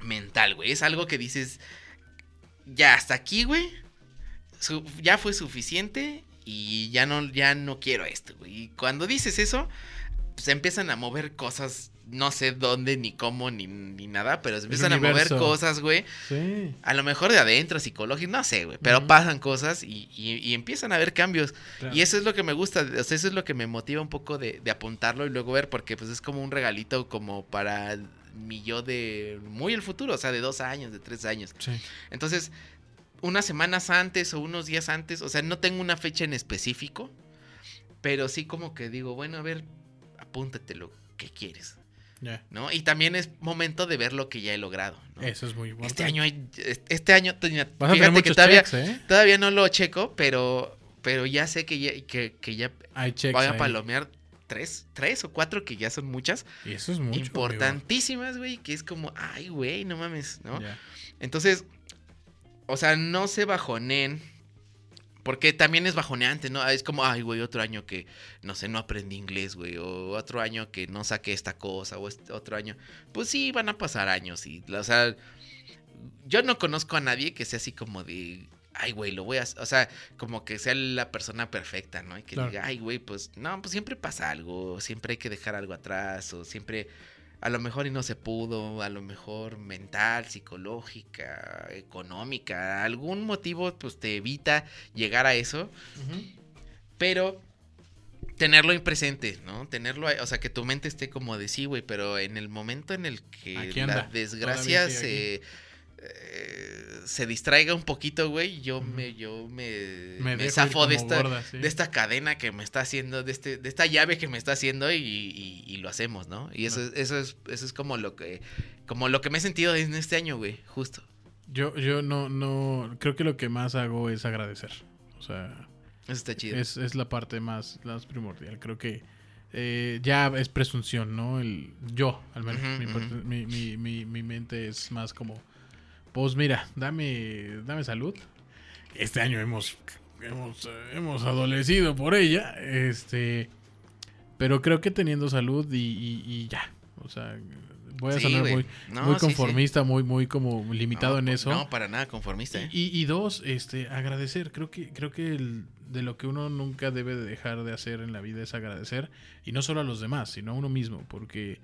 mental, güey. Es algo que dices, ya hasta aquí, güey. ya fue suficiente y ya no, ya no quiero esto, güey. Y cuando dices eso, pues empiezan a mover cosas, no sé dónde, ni cómo, ni, ni nada, pero se empiezan a mover cosas, güey. Sí. A lo mejor de adentro, psicológico, no sé, güey. Pero pasan cosas y, y- y empiezan a haber cambios. claro. Y eso es lo que me gusta, o sea, eso es lo que me motiva un poco de, de apuntarlo y luego ver, porque pues es como un regalito como para mi yo de muy el futuro, o sea, de dos años, de tres años. Sí. Entonces, unas semanas antes o unos días antes, o sea, no tengo una fecha en específico, pero sí como que digo, bueno, a ver, apúntate lo que quieres, Y también es momento de ver lo que ya he logrado, ¿no? Eso es muy importante. Este año hay, este año, Vas fíjate que todavía, checks, ¿eh? todavía no lo checo, pero, pero ya sé que ya, que, que ya Hay checks voy a palomear tres, tres o cuatro que ya son muchas, Y eso es mucho. importantísimas, güey, que es como, ay, güey, no mames, ¿no? Entonces, o sea, no se bajonen. Porque también es bajoneante, ¿no? Es como, ay, güey, otro año que, no sé, no aprendí inglés, güey. O otro año que no saqué esta cosa. O este otro año. Pues sí, van a pasar años. Y, o sea, yo no conozco a nadie que sea así como de, ay, güey, lo voy a... O sea, como que sea la persona perfecta, ¿no? Y que Claro. diga, ay, güey, pues no, pues siempre pasa algo. Siempre hay que dejar algo atrás. O siempre a lo mejor y no se pudo, a lo mejor mental, psicológica, económica, algún motivo pues te evita llegar a eso, pero tenerlo en presente, ¿no? Tenerlo, o sea, que tu mente esté como de sí, güey, pero en el momento en el que la desgracia se eh, se distraiga un poquito, güey, yo me yo me, Me, zafo de esta gorda, sí. de esta cadena que me está haciendo, de este, de esta llave que me está haciendo y, y- y lo hacemos, ¿no? Y eso, es- eso es, eso es como lo que, como lo que me he sentido en este año, güey, justo. Yo, yo no, no, creo que lo que más hago es agradecer. O sea, Eso está chido. es, es la parte más, más primordial. Creo que eh, ya es presunción, ¿no? El, yo, al menos, mi, mi- mi- mi mente es más como, pues mira, dame, dame salud. Este año hemos, hemos, hemos adolecido por ella, este, pero creo que teniendo salud y, y- y ya, o sea, voy a Sí, sonar muy, No, muy sí, sí. conformista, muy, muy como limitado No, en po- eso. No, para nada conformista, ¿eh? Y, y dos, este, agradecer. Creo que, creo que el- de lo que uno nunca debe de dejar de hacer en la vida es agradecer. Y no solo a los demás, sino a uno mismo. Porque,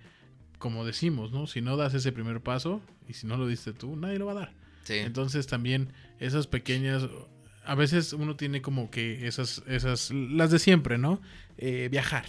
como decimos, ¿no? Si no das ese primer paso, y si no lo diste tú, nadie lo va a dar. Sí. Entonces también esas pequeñas... A veces uno tiene como que esas, esas, las de siempre, ¿no? Eh, viajar,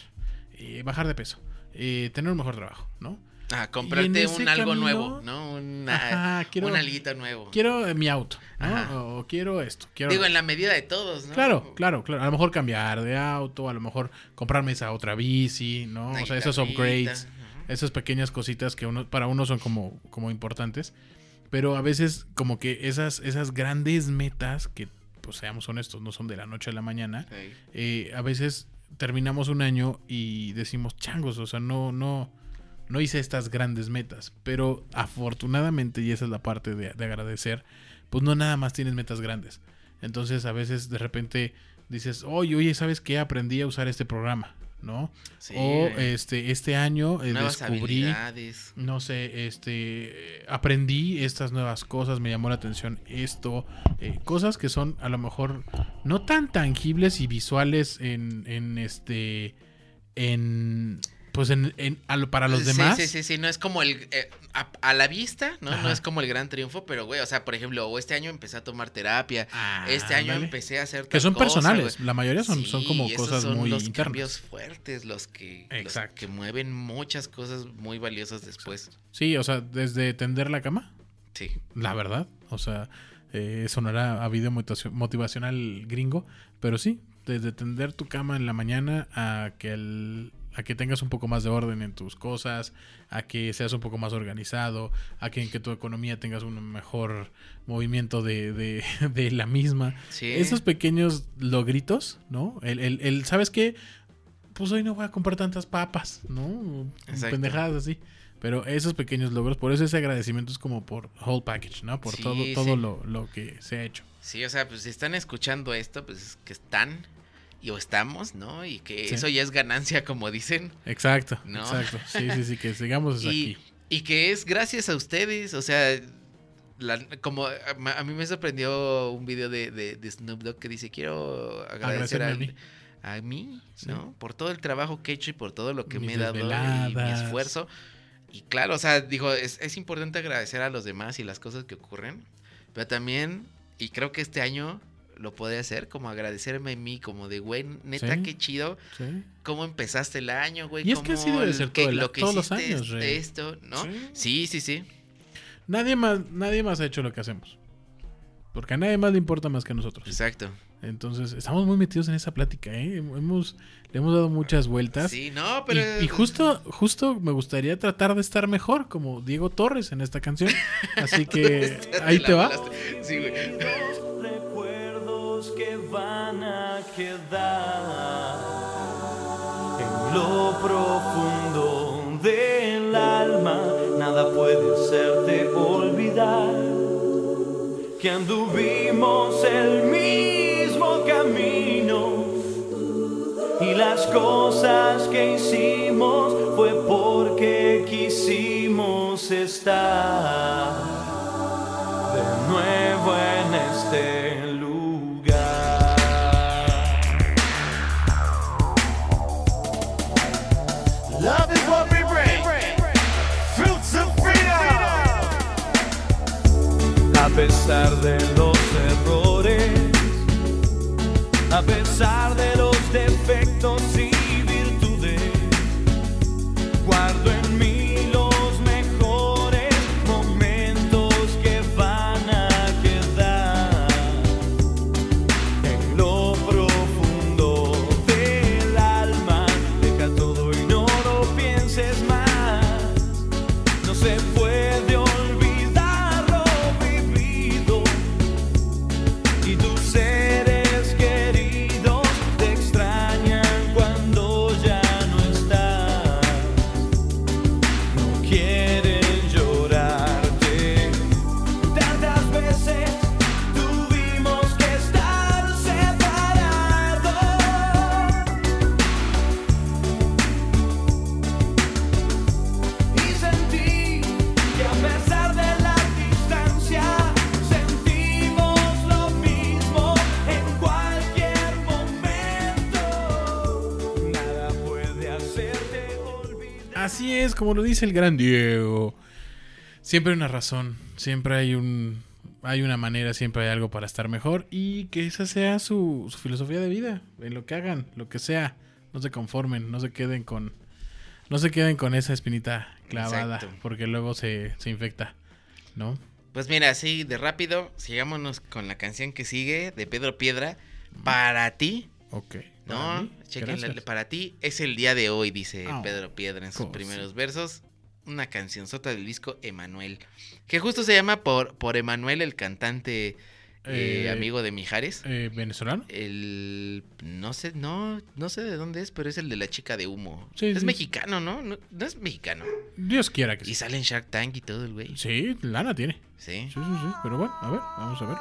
eh, bajar de peso, eh, tener un mejor trabajo, ¿no? Ah, comprarte un algo camino- nuevo, ¿no? Una, Ajá, quiero- un alguito nuevo. Quiero eh, mi auto, ¿no? Ajá. O quiero esto, quiero... Digo, en la medida de todos, ¿no? Claro, claro, claro. A lo mejor cambiar de auto, a lo mejor comprarme esa otra bici, ¿no? Una o sea, esos upgrades. Esas pequeñas cositas que uno, para uno son como, como importantes. Pero a veces como que esas, esas grandes metas, que pues seamos honestos, no son de la noche a la mañana, eh, a veces terminamos un año y decimos, changos, o sea, no, no, no hice estas grandes metas. Pero afortunadamente, y esa es la parte de, de agradecer, pues no nada más tienes metas grandes. Entonces a veces de repente dices, oye, oye, ¿sabes qué? Aprendí a usar este programa, ¿no? Sí, o este, este año eh, descubrí no sé, este, aprendí estas nuevas cosas, me llamó la atención esto, eh, cosas que son a lo mejor no tan tangibles y visuales en, en este, en, pues en, en- a lo- para los Sí, demás. Sí, sí, sí, no es como el. eh, a, a la vista, ¿no? Ajá. No es como el gran triunfo, pero, güey, o sea, por ejemplo, o este año empecé a tomar terapia. Ah, este año empecé a hacer. Que son cosa, personales, güey. la mayoría son, son como cosas son muy los internas. cambios fuertes, los que, los Exacto. que mueven muchas cosas muy valiosas después. Sí, o sea, desde tender la cama, Sí. la verdad, o sea, Eh, sonará a video motivacio- motivacional gringo, pero sí, desde tender tu cama en la mañana a que el- a que tengas un poco más de orden en tus cosas, a que seas un poco más organizado, a que en que tu economía tengas un mejor movimiento de, de- de la misma. Sí. Esos pequeños logritos, ¿no? El, el, el, ¿sabes qué? Pues hoy no voy a comprar tantas papas, ¿no? Exacto. Pendejadas así. Pero esos pequeños logros, por eso ese agradecimiento es como por whole package, ¿no? Por Sí, todo, sí. todo lo, lo que se ha hecho. Sí, o sea, pues si están escuchando esto, pues es que están y o estamos, ¿no? Y que Sí. eso ya es ganancia, como dicen. Exacto, No. exacto. Sí, sí, sí, que sigamos Y, aquí. y que es gracias a ustedes, o sea, la- como a, a mí me sorprendió un video de, de- de Snoop Dogg que dice, quiero agradecer a al- mí. a mí, Sí. ¿no? Por todo el trabajo que he hecho y por todo lo que Mis me he dado y mi esfuerzo. Y claro, o sea, digo, es, es importante agradecer a los demás y las cosas que ocurren, pero también, y creo que este año lo podré hacer, como agradecerme a mí, como de, güey, neta, Sí. qué chido, Sí. cómo empezaste el año, güey. Y es que así cómo debe ser que todo el- lo que todos los años, esto, ¿no? Sí. Sí, sí, sí. Nadie más, nadie más ha hecho lo que hacemos. Porque a nadie más le importa más que a nosotros. Exacto. Entonces, estamos muy metidos en esa plática, ¿eh? Hemos, le hemos dado muchas vueltas. Sí, no, Y- pero. Y, justo, justo me gustaría tratar de estar mejor, como Diego Torres en esta canción. Así que ahí la te va. Sí, güey. Van a quedar en lo profundo del alma. Nada puede hacerte olvidar que anduvimos el mismo camino y las cosas que hicimos fue porque quisimos estar de nuevo en este pesar de los errores, a pesar de los defectos es, como lo dice el gran Diego. Siempre hay una razón, siempre hay un hay una manera, siempre hay algo para estar mejor y que esa sea su, su filosofía de vida, en lo que hagan, lo que sea, no se conformen, no se queden con no se queden con esa espinita clavada, Exacto. porque luego se, se infecta, ¿no? Pues mira, así de rápido, sigámonos con la canción que sigue de Pedro Piedra. Para ti, Ok. ¿no? gracias. para ti es el día de hoy, dice Oh, Pedro Piedra en sus primeros versos. Una canción sota del disco Emanuel. Que justo se llama por, por Emanuel, el cantante eh, Eh, amigo de Mijares. Eh, ¿Venezolano? El. No sé, no, no sé de dónde es, pero es el de la chica de humo. Sí, es sí. mexicano, ¿no? ¿no? no es mexicano. Dios quiera que Y sí. sale en Shark Tank y todo el güey. Sí, lana tiene. Sí. Sí, sí, sí. Pero bueno, a ver, vamos a ver.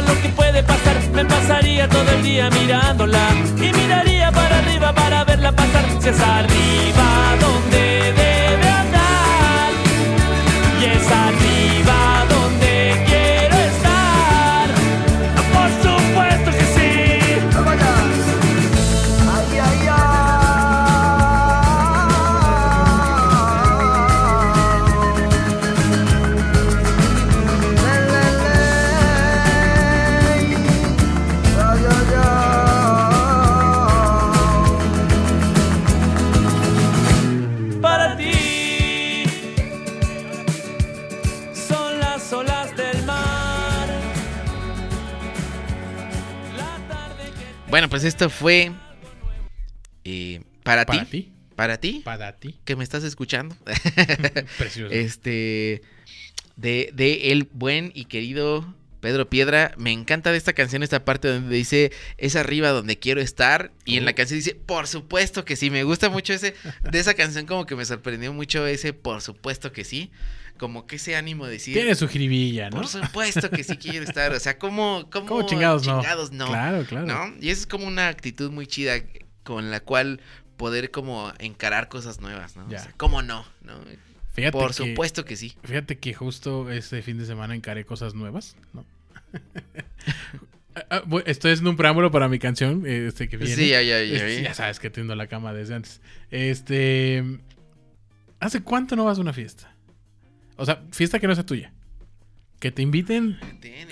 Lo que puede pasar, me pasaría todo el día mirándola y miraría para arriba para verla pasar. Si es arriba donde Bueno, pues esto fue eh, para, Para ti. ti. Para ti. Para ti. Que me estás escuchando. Precioso. este. De, de el buen y querido Pedro Piedra. Me encanta de esta canción esta parte donde dice es arriba donde quiero estar. Y en la Oh. canción dice, por supuesto que sí. Me gusta mucho ese. De esa canción, como que me sorprendió mucho ese por supuesto que sí. Como que ese ánimo de decir. Tiene su jiribilla, ¿no? Por supuesto que sí quiero estar. O sea, ¿cómo, cómo, ¿Cómo chingados, no? chingados no? Claro, claro. ¿No? Y eso es como una actitud muy chida con la cual poder como encarar cosas nuevas, ¿no? Ya. O sea, ¿cómo no? ¿No? Fíjate Por que- supuesto que sí. Fíjate que justo este fin de semana encaré cosas nuevas, ¿no? Ah, ah, Estoy haciendo un preámbulo para mi canción, este que viene. Sí, ya, ya, ya vi. ya sabes que tiendo la cama desde antes. Este, ¿hace cuánto no vas a una fiesta? O sea, fiesta que no sea tuya. Que te inviten,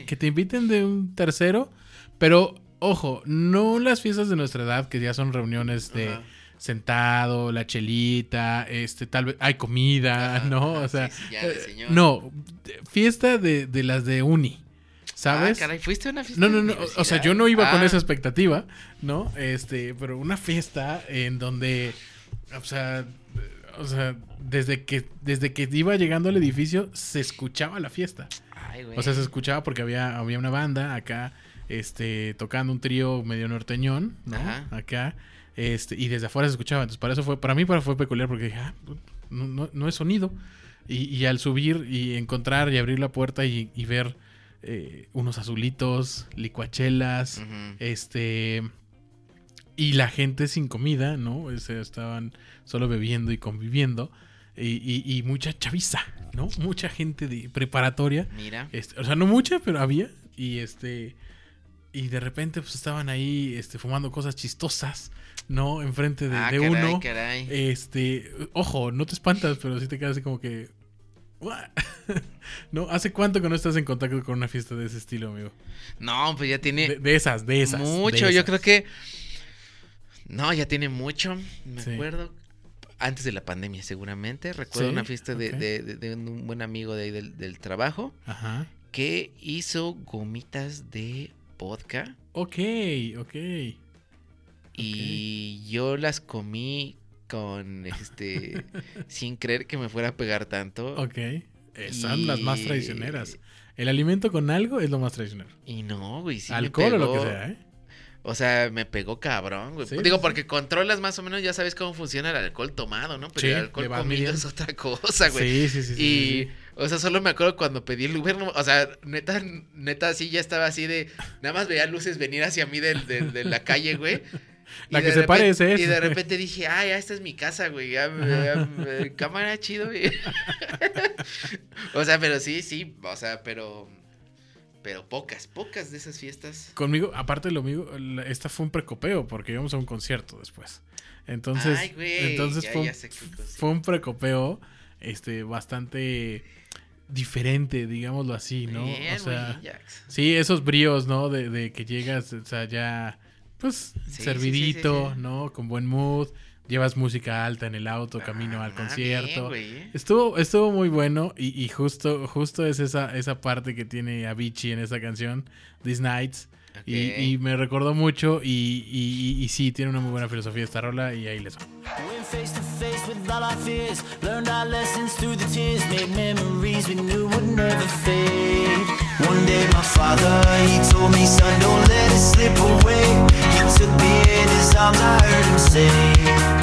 que te inviten de un tercero, pero ojo, no las fiestas de nuestra edad que ya son reuniones de Ajá. sentado, la chelita, este, tal vez hay comida, ¿no? o sea, sí, sí, ya eh, señor. no, fiesta de, de las de uni, ¿sabes? Ah, caray, ¿fuiste a una fiesta no, no, no, o sea, yo no iba con Ah, esa expectativa, ¿no? Este, pero una fiesta en donde, o sea, o sea, desde que, desde que iba llegando al edificio se escuchaba la fiesta. Ay, güey. O sea, se escuchaba porque había, había una banda acá, este, tocando un trío medio norteñón, ¿no? Ajá. Acá, este, y desde afuera se escuchaba. Entonces, para eso fue, para mí para fue peculiar porque dije, ah, no, no, no es sonido. Y, y al subir y encontrar y abrir la puerta y, y ver eh, unos azulitos, licuachelas, este, y la gente sin comida, ¿no? O sea, estaban solo bebiendo y conviviendo. Y, y- y mucha chaviza, ¿no? Mucha gente de preparatoria. Mira. Este, o sea, no mucha, pero había. Y este. Y de repente, pues estaban ahí este, fumando cosas chistosas, ¿no? Enfrente de, ah, de caray, uno. caray. Este. Ojo, no te espantas, pero sí te quedas así como que. ¿No? ¿Hace cuánto que no estás en contacto con una fiesta de ese estilo, amigo? No, pues ya tiene De, de esas, de esas. mucho. de Yo creo que. No, ya tiene mucho. Me Sí. acuerdo. Antes de la pandemia, seguramente. Recuerdo Sí, una fiesta de, ok. de- de- de un buen amigo de ahí del, del trabajo Ajá. que hizo gomitas de vodka. Ok, ok. Y yo las comí con este. sin creer que me fuera a pegar tanto. Ok. Eh, Son las más traicioneras. El alimento con algo es lo más traicionero. Y no, güey. Sí me Alcohol o lo que sea, ¿eh? O sea, me pegó cabrón, güey. Sí, Digo, sí, porque controlas más o menos, ya sabes cómo funciona el alcohol tomado, ¿no? Pero Sí, el alcohol comido es otra cosa, güey. Sí, sí, sí. y, o sea, solo me acuerdo cuando pedí el Uber, no- o sea, neta, neta, sí, ya estaba así de, nada más veía luces venir hacia mí de, la calle, güey. La Y que se repente- parece. Y de repente dije, ah, ya esta es mi casa, güey. Ya, ya cámara chido, güey. o sea, pero sí, sí, o sea, pero, pero pocas, pocas de esas fiestas. Conmigo, aparte de lo mío, esta fue un precopeo porque íbamos a un concierto después. Entonces, Ay, güey, entonces ya- fue, un- ya fue precopeo este, bastante diferente, digámoslo así, ¿no? Bien, o sea, güey, sí, esos bríos, ¿no? De, de que llegas, o sea, ya, pues, sí, servidito, sí, sí. ¿no? Con buen mood, llevas música alta en el auto, camino al Ah, concierto. bien, güey. Estuvo, estuvo muy bueno y, y justo, justo es esa, esa parte que tiene Avicii en esa canción, These Nights. Y, Ok. y me recordó mucho y, y- y- y sí, tiene una muy buena filosofía esta rola y ahí les va. One day, my father, he told me, son, don't let it slip away. He took me in his arms, I heard him say,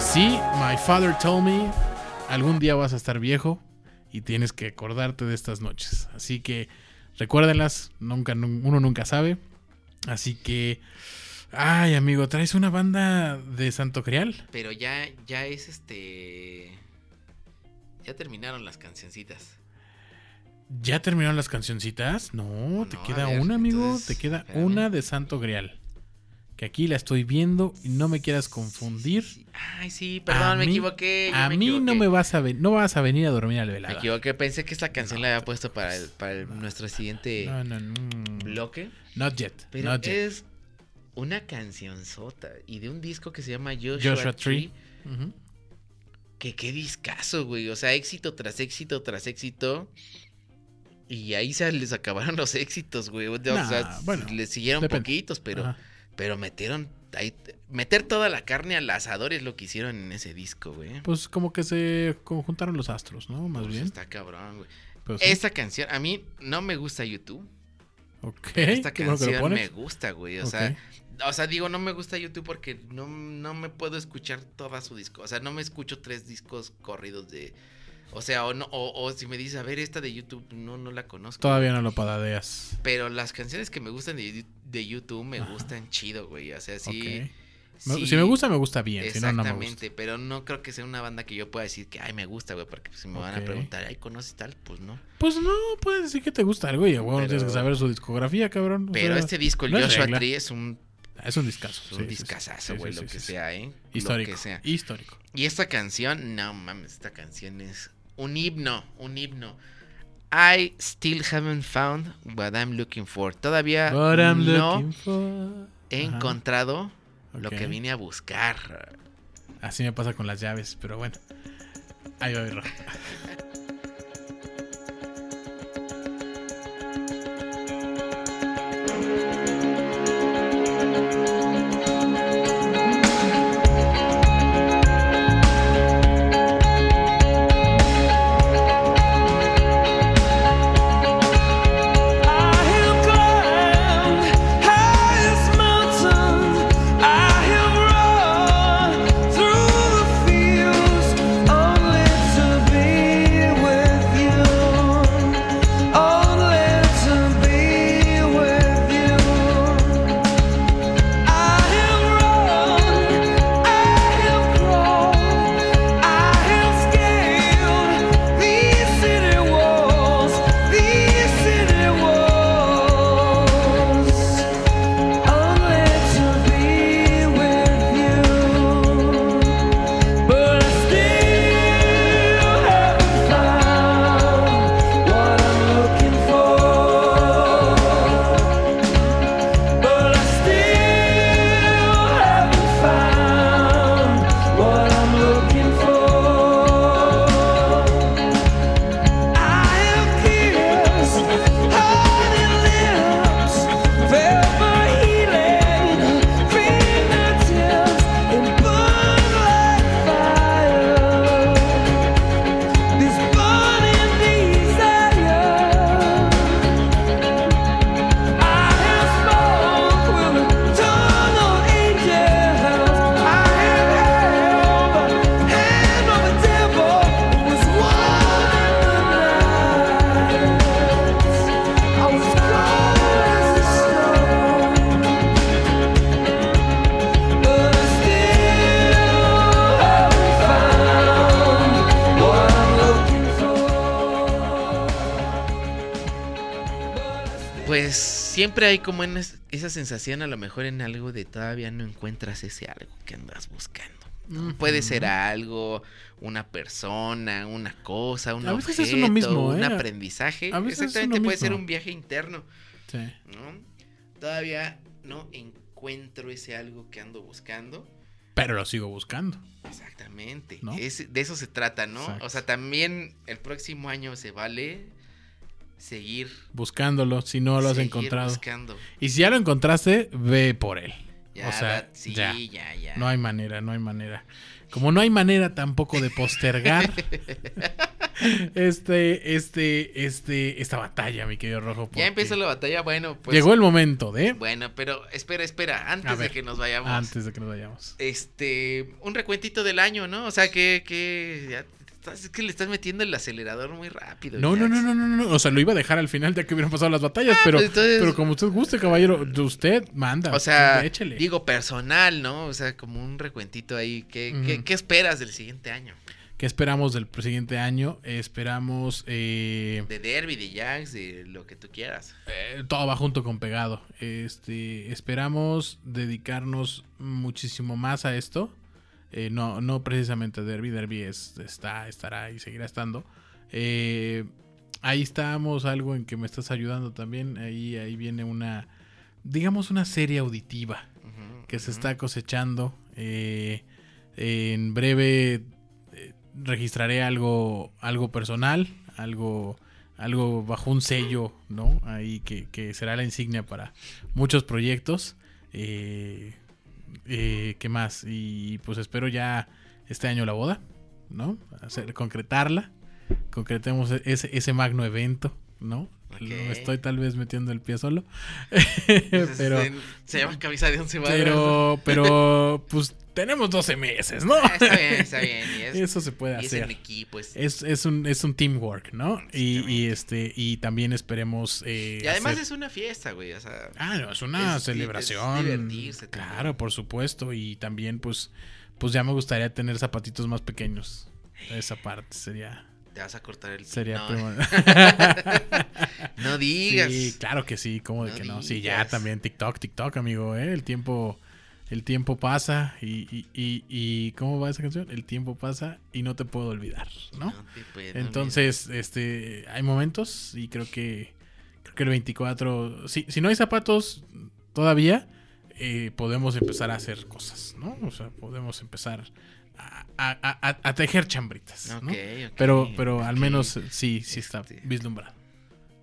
Sí, My Father Told Me, algún día vas a estar viejo y tienes que acordarte de estas noches. Así que recuérdenlas, nunca, nun- uno nunca sabe. Así que, ay amigo, traes una banda de Santo Grial. Pero ya, ya es este. Ya terminaron las cancioncitas. ¿Ya terminaron las cancioncitas? No, te No, queda ver, una, amigo. entonces, te queda espérame. una de Santo Grial. Que aquí la estoy viendo y no me quieras confundir. Sí, Ay, sí, perdón, me mí- equivoqué. A me mí no me vas a ven- no vas a venir a dormir al Me velada. equivoqué, pensé que esta canción la había puesto para, el- para el- nuestro siguiente No, no, no. bloque. Not yet. Pero not yet. es una canción sota y de un disco que se llama Joshua, Joshua Tree. Que qué discazo, güey. O sea, éxito tras éxito tras éxito. Y ahí se les acabaron los éxitos, güey. O Nah, sea, bueno, les siguieron depende. poquitos, pero, Ajá. pero metieron. Ahí, meter toda la carne al asador es lo que hicieron en ese disco, güey. Pues como que se conjuntaron los astros, ¿no? Más Pues bien. Está cabrón, güey. Pero sí. Esta canción, a mí no me gusta YouTube. Ok, Esta canción me gusta, güey. O sea, o sea, digo, no me gusta YouTube porque no, no me puedo escuchar toda su disco. O sea, no me escucho tres discos corridos de. O sea, o no, o, o si me dices, a ver, esta de YouTube, no, no la conozco. Todavía no lo padadeas. Pero las canciones que me gustan de, de YouTube me gustan chido, güey. O sea, sí. Si me gusta, me gusta bien. Si no, no me gusta. Exactamente, pero no creo que sea una banda que yo pueda decir que, ay, me gusta, güey, porque si me van a preguntar, ay, ¿conoces tal? Pues no. Pues no, puedes decir que te gusta algo y Pero- tienes que saber su discografía, cabrón. O Pero sea, este disco, el no Joshua. Tree, es un, Es un discazo. un sí, discazazo, güey, sí, lo que sea, ¿eh? Histórico. Lo que sea. Histórico. Y esta canción, no mames, esta canción es un himno, un himno. I still haven't found what I'm looking for. Todavía no for. he Ajá. encontrado lo que vine a buscar. Así me pasa con las llaves, pero bueno. Ahí va a ver. siempre hay como en es- esa sensación, a lo mejor en algo de todavía no encuentras ese algo que andas buscando. ¿no? Puede ser algo, una persona, una cosa, un A veces objeto, es uno mismo, un aprendizaje. A veces es Exactamente, uno puede ser un viaje interno, Sí. ¿no? Todavía no encuentro ese algo que ando buscando. Pero lo sigo buscando. Exactamente. ¿No? Es- de eso se trata, ¿no? Exacto. O sea, también el próximo año se vale seguir. Buscándolo, si no lo has encontrado. buscando. Y si ya lo encontraste, ve por él. Ya, o sea, sí, ya. ya, ya. No hay manera, no hay manera. Como no hay manera tampoco de postergar este, este, este, esta batalla, mi querido Rojo. Ya empezó la batalla, bueno, pues. Llegó el momento de, Bueno, pero espera, espera, antes de que nos vayamos. antes de que nos vayamos. Este, un recuentito del año, ¿no? O sea, que, que, ya estás- es que le estás metiendo el acelerador muy rápido. No, no, no, no, no, no. O sea, lo iba a dejar al final de que hubieran pasado las batallas, pero, pues entonces- pero como usted guste, caballero, de usted manda. O sea, échele. digo personal, ¿no? O sea, como un recuentito ahí. ¿Qué, esperas del siguiente año? ¿Qué esperamos del siguiente año? Esperamos eh, De Derby, de Jax, de lo que tú quieras. eh, todo va junto con pegado. Este, esperamos dedicarnos muchísimo más a esto. Eh, no, no precisamente Derby. Derby es, está, estará y seguirá estando. Eh, ahí estamos, algo en que me estás ayudando también. Ahí, ahí viene una, digamos, una serie auditiva que se está cosechando. Eh, en breve eh, registraré algo, algo personal, algo, algo bajo un sello, ¿no? Ahí que, que será la insignia para muchos proyectos. Eh, eh, ¿Qué más? Y pues espero ya este año la boda, ¿no? Hacer, concretarla. Concretemos ese, ese magno evento, ¿no? Me estoy tal vez metiendo el pie solo. Entonces, pero, se, se llama camisa de once varas. pero, pero, pues tenemos 12 meses, ¿no? Ah, está bien, está bien. Y es, Eso se puede y es en hacer. equipo. Es, Es, es un, es un teamwork, ¿no? Y, y este, y también esperemos. eh, y además hacer- es una fiesta, güey. O sea, Ah, no, es una celebración. es divertirse también. claro, por supuesto. Y también, pues, pues ya me gustaría tener zapatitos más pequeños. Esa parte sería. te vas a cortar el Sería no, primo- no digas. Sí, claro que sí, como de No que no. Sí, ya también TikTok, TikTok, amigo, ¿eh? El tiempo, el tiempo pasa y, y, y, y ¿cómo va esa canción? El tiempo pasa y no te puedo olvidar, ¿no? puedo olvidar. Entonces, este, hay momentos y creo que, creo que el 24, si, si no hay zapatos todavía, eh, podemos empezar a hacer cosas, ¿no? O sea, podemos empezar a, a- a- a tejer chambritas, ¿no? Pero, pero al menos sí, sí está Este. vislumbrado.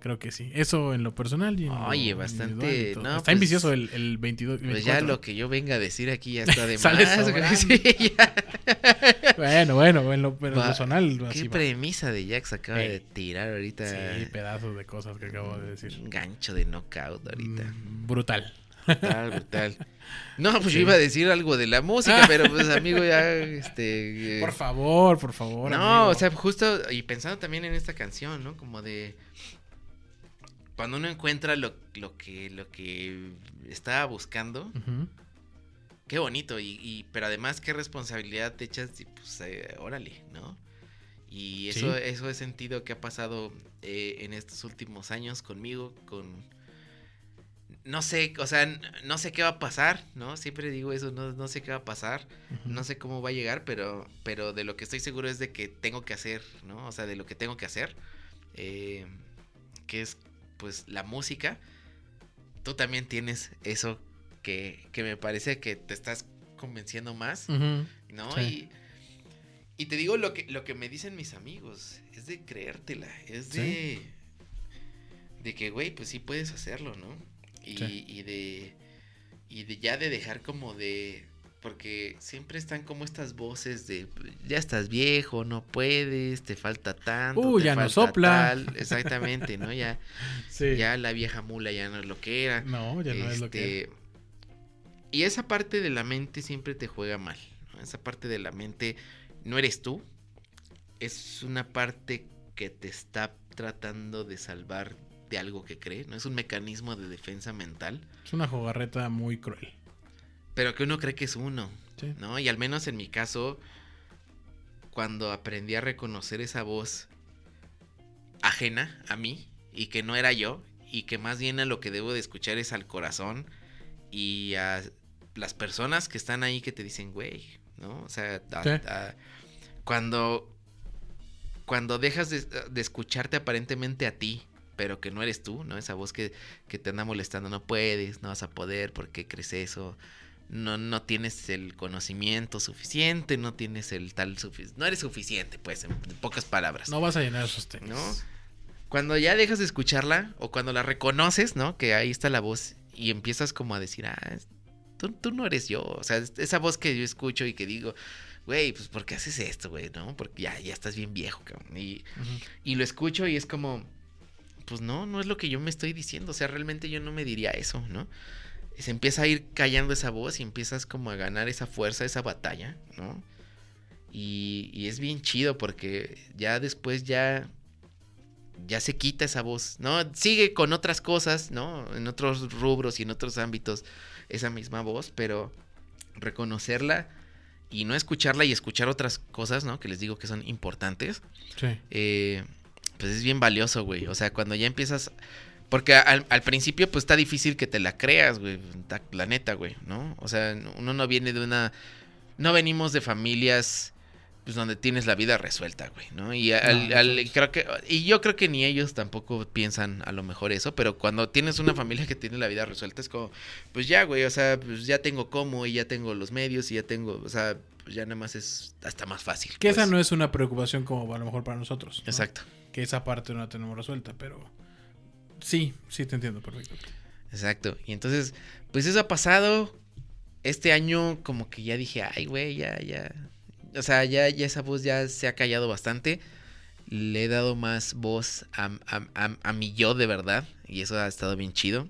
Creo que sí. Eso en lo personal y en lo Oye, individual bastante, y no, está pues, ambicioso el, el 22. Pues ya 24. lo que yo venga a decir aquí ya está de más. Sí. Bueno, bueno, en lo, en lo personal. ¿Qué así va. premisa de Jax acaba Ey. de tirar ahorita? Sí, pedazos de cosas que acabo de decir. Un gancho de knockout ahorita. Mm, brutal. Brutal, brutal. No, pues Sí. yo iba a decir algo de la música, pero pues amigo ya, este... eh, Por favor, por favor. No, amigo. o sea, justo, y pensando también en esta canción, ¿no? Como de... Cuando uno encuentra lo, lo que lo que estaba buscando, qué bonito, y, y- pero además qué responsabilidad te echas, y pues eh, órale, ¿no? Y eso, Sí. eso he sentido que ha pasado eh, en estos últimos años conmigo, con... No sé, o sea, no sé qué va a pasar, ¿no? Siempre digo eso, no, no sé qué va a pasar, no sé cómo va a llegar, pero, pero de lo que estoy seguro es de que tengo que hacer, ¿no? O sea, de lo que tengo que hacer, eh, que es pues la música. Tú también tienes eso que, que me parece que te estás convenciendo más. ¿no? Sí. Y, y te digo lo que, lo que me dicen mis amigos, es de creértela, es Sí. de, de que, güey, pues sí puedes hacerlo, ¿no? Y, Sí. y de, y de ya de dejar como de, porque siempre están como estas voces de, ya estás viejo, no puedes, te falta tanto. Uh, te ya no sopla. tal". Exactamente, ¿no? Ya, Sí. ya la vieja mula ya no es lo que era. No, ya no es lo que. Este, Y esa parte de la mente siempre te juega mal. ¿no? Esa parte de la mente no eres tú. Es una parte que te está tratando de salvar de algo que cree. ¿no? Es un mecanismo de defensa mental. Es una jugarreta muy cruel. Pero que uno cree que es uno. Sí. ¿no? Y al menos en mi caso, cuando aprendí a reconocer esa voz ajena a mí y que no era yo y que más bien a lo que debo de escuchar es al corazón y a las personas que están ahí que te dicen, güey, ¿no? O sea, a- Sí. a- cuando, cuando dejas de, de escucharte aparentemente a ti, pero que no eres tú, ¿no? Esa voz que, que te anda molestando, no puedes, no vas a poder, ¿por qué crees eso? No, no tienes el conocimiento suficiente, no tienes el tal suficiente, no eres suficiente, pues, en pocas palabras. No vas a llenar esos tenis. ¿no? Cuando ya dejas de escucharla o cuando la reconoces, ¿no? Que ahí está la voz y empiezas como a decir, ah, tú, tú no eres yo. O sea, es- esa voz que yo escucho y que digo, güey, pues ¿por qué haces esto, güey? ¿No? Porque ya, ya estás bien viejo, cabrón. Y, y lo escucho y es como, pues no, no es lo que yo me estoy diciendo. O sea, realmente yo no me diría eso, ¿no? Se empieza a ir callando esa voz y empiezas como a ganar esa fuerza, esa batalla, ¿no? Y, y es bien chido porque ya después ya ya se quita esa voz, ¿no? Sigue con otras cosas, ¿no? En otros rubros y en otros ámbitos esa misma voz, pero reconocerla y no escucharla y escuchar otras cosas, ¿no? Que les digo que son importantes, Sí. eh, pues es bien valioso, güey. O sea, cuando ya empiezas... Porque al, al principio, pues está difícil que te la creas, güey. La neta, güey, ¿no? O sea, uno no viene de una... No venimos de familias, pues donde tienes la vida resuelta, güey, ¿no? Y al- No, al- nosotros- creo que... Y yo creo que ni ellos tampoco piensan a lo mejor eso, pero cuando tienes una familia que tiene la vida resuelta es como, pues ya, güey, o sea, pues ya tengo cómo y ya tengo los medios y ya tengo, o sea, pues ya nada más es hasta más fácil. Que esa pues. no es una preocupación como a lo mejor para nosotros. ¿no? Exacto. Que esa parte no la tenemos resuelta, pero sí, sí te entiendo perfecto. Exacto. Y entonces, pues eso ha pasado. Este año como que ya dije, ay, güey, ya, ya. O sea, ya, ya esa voz ya se ha callado bastante. Le he dado más voz a, a- a- a mi yo de verdad. Y eso ha estado bien chido.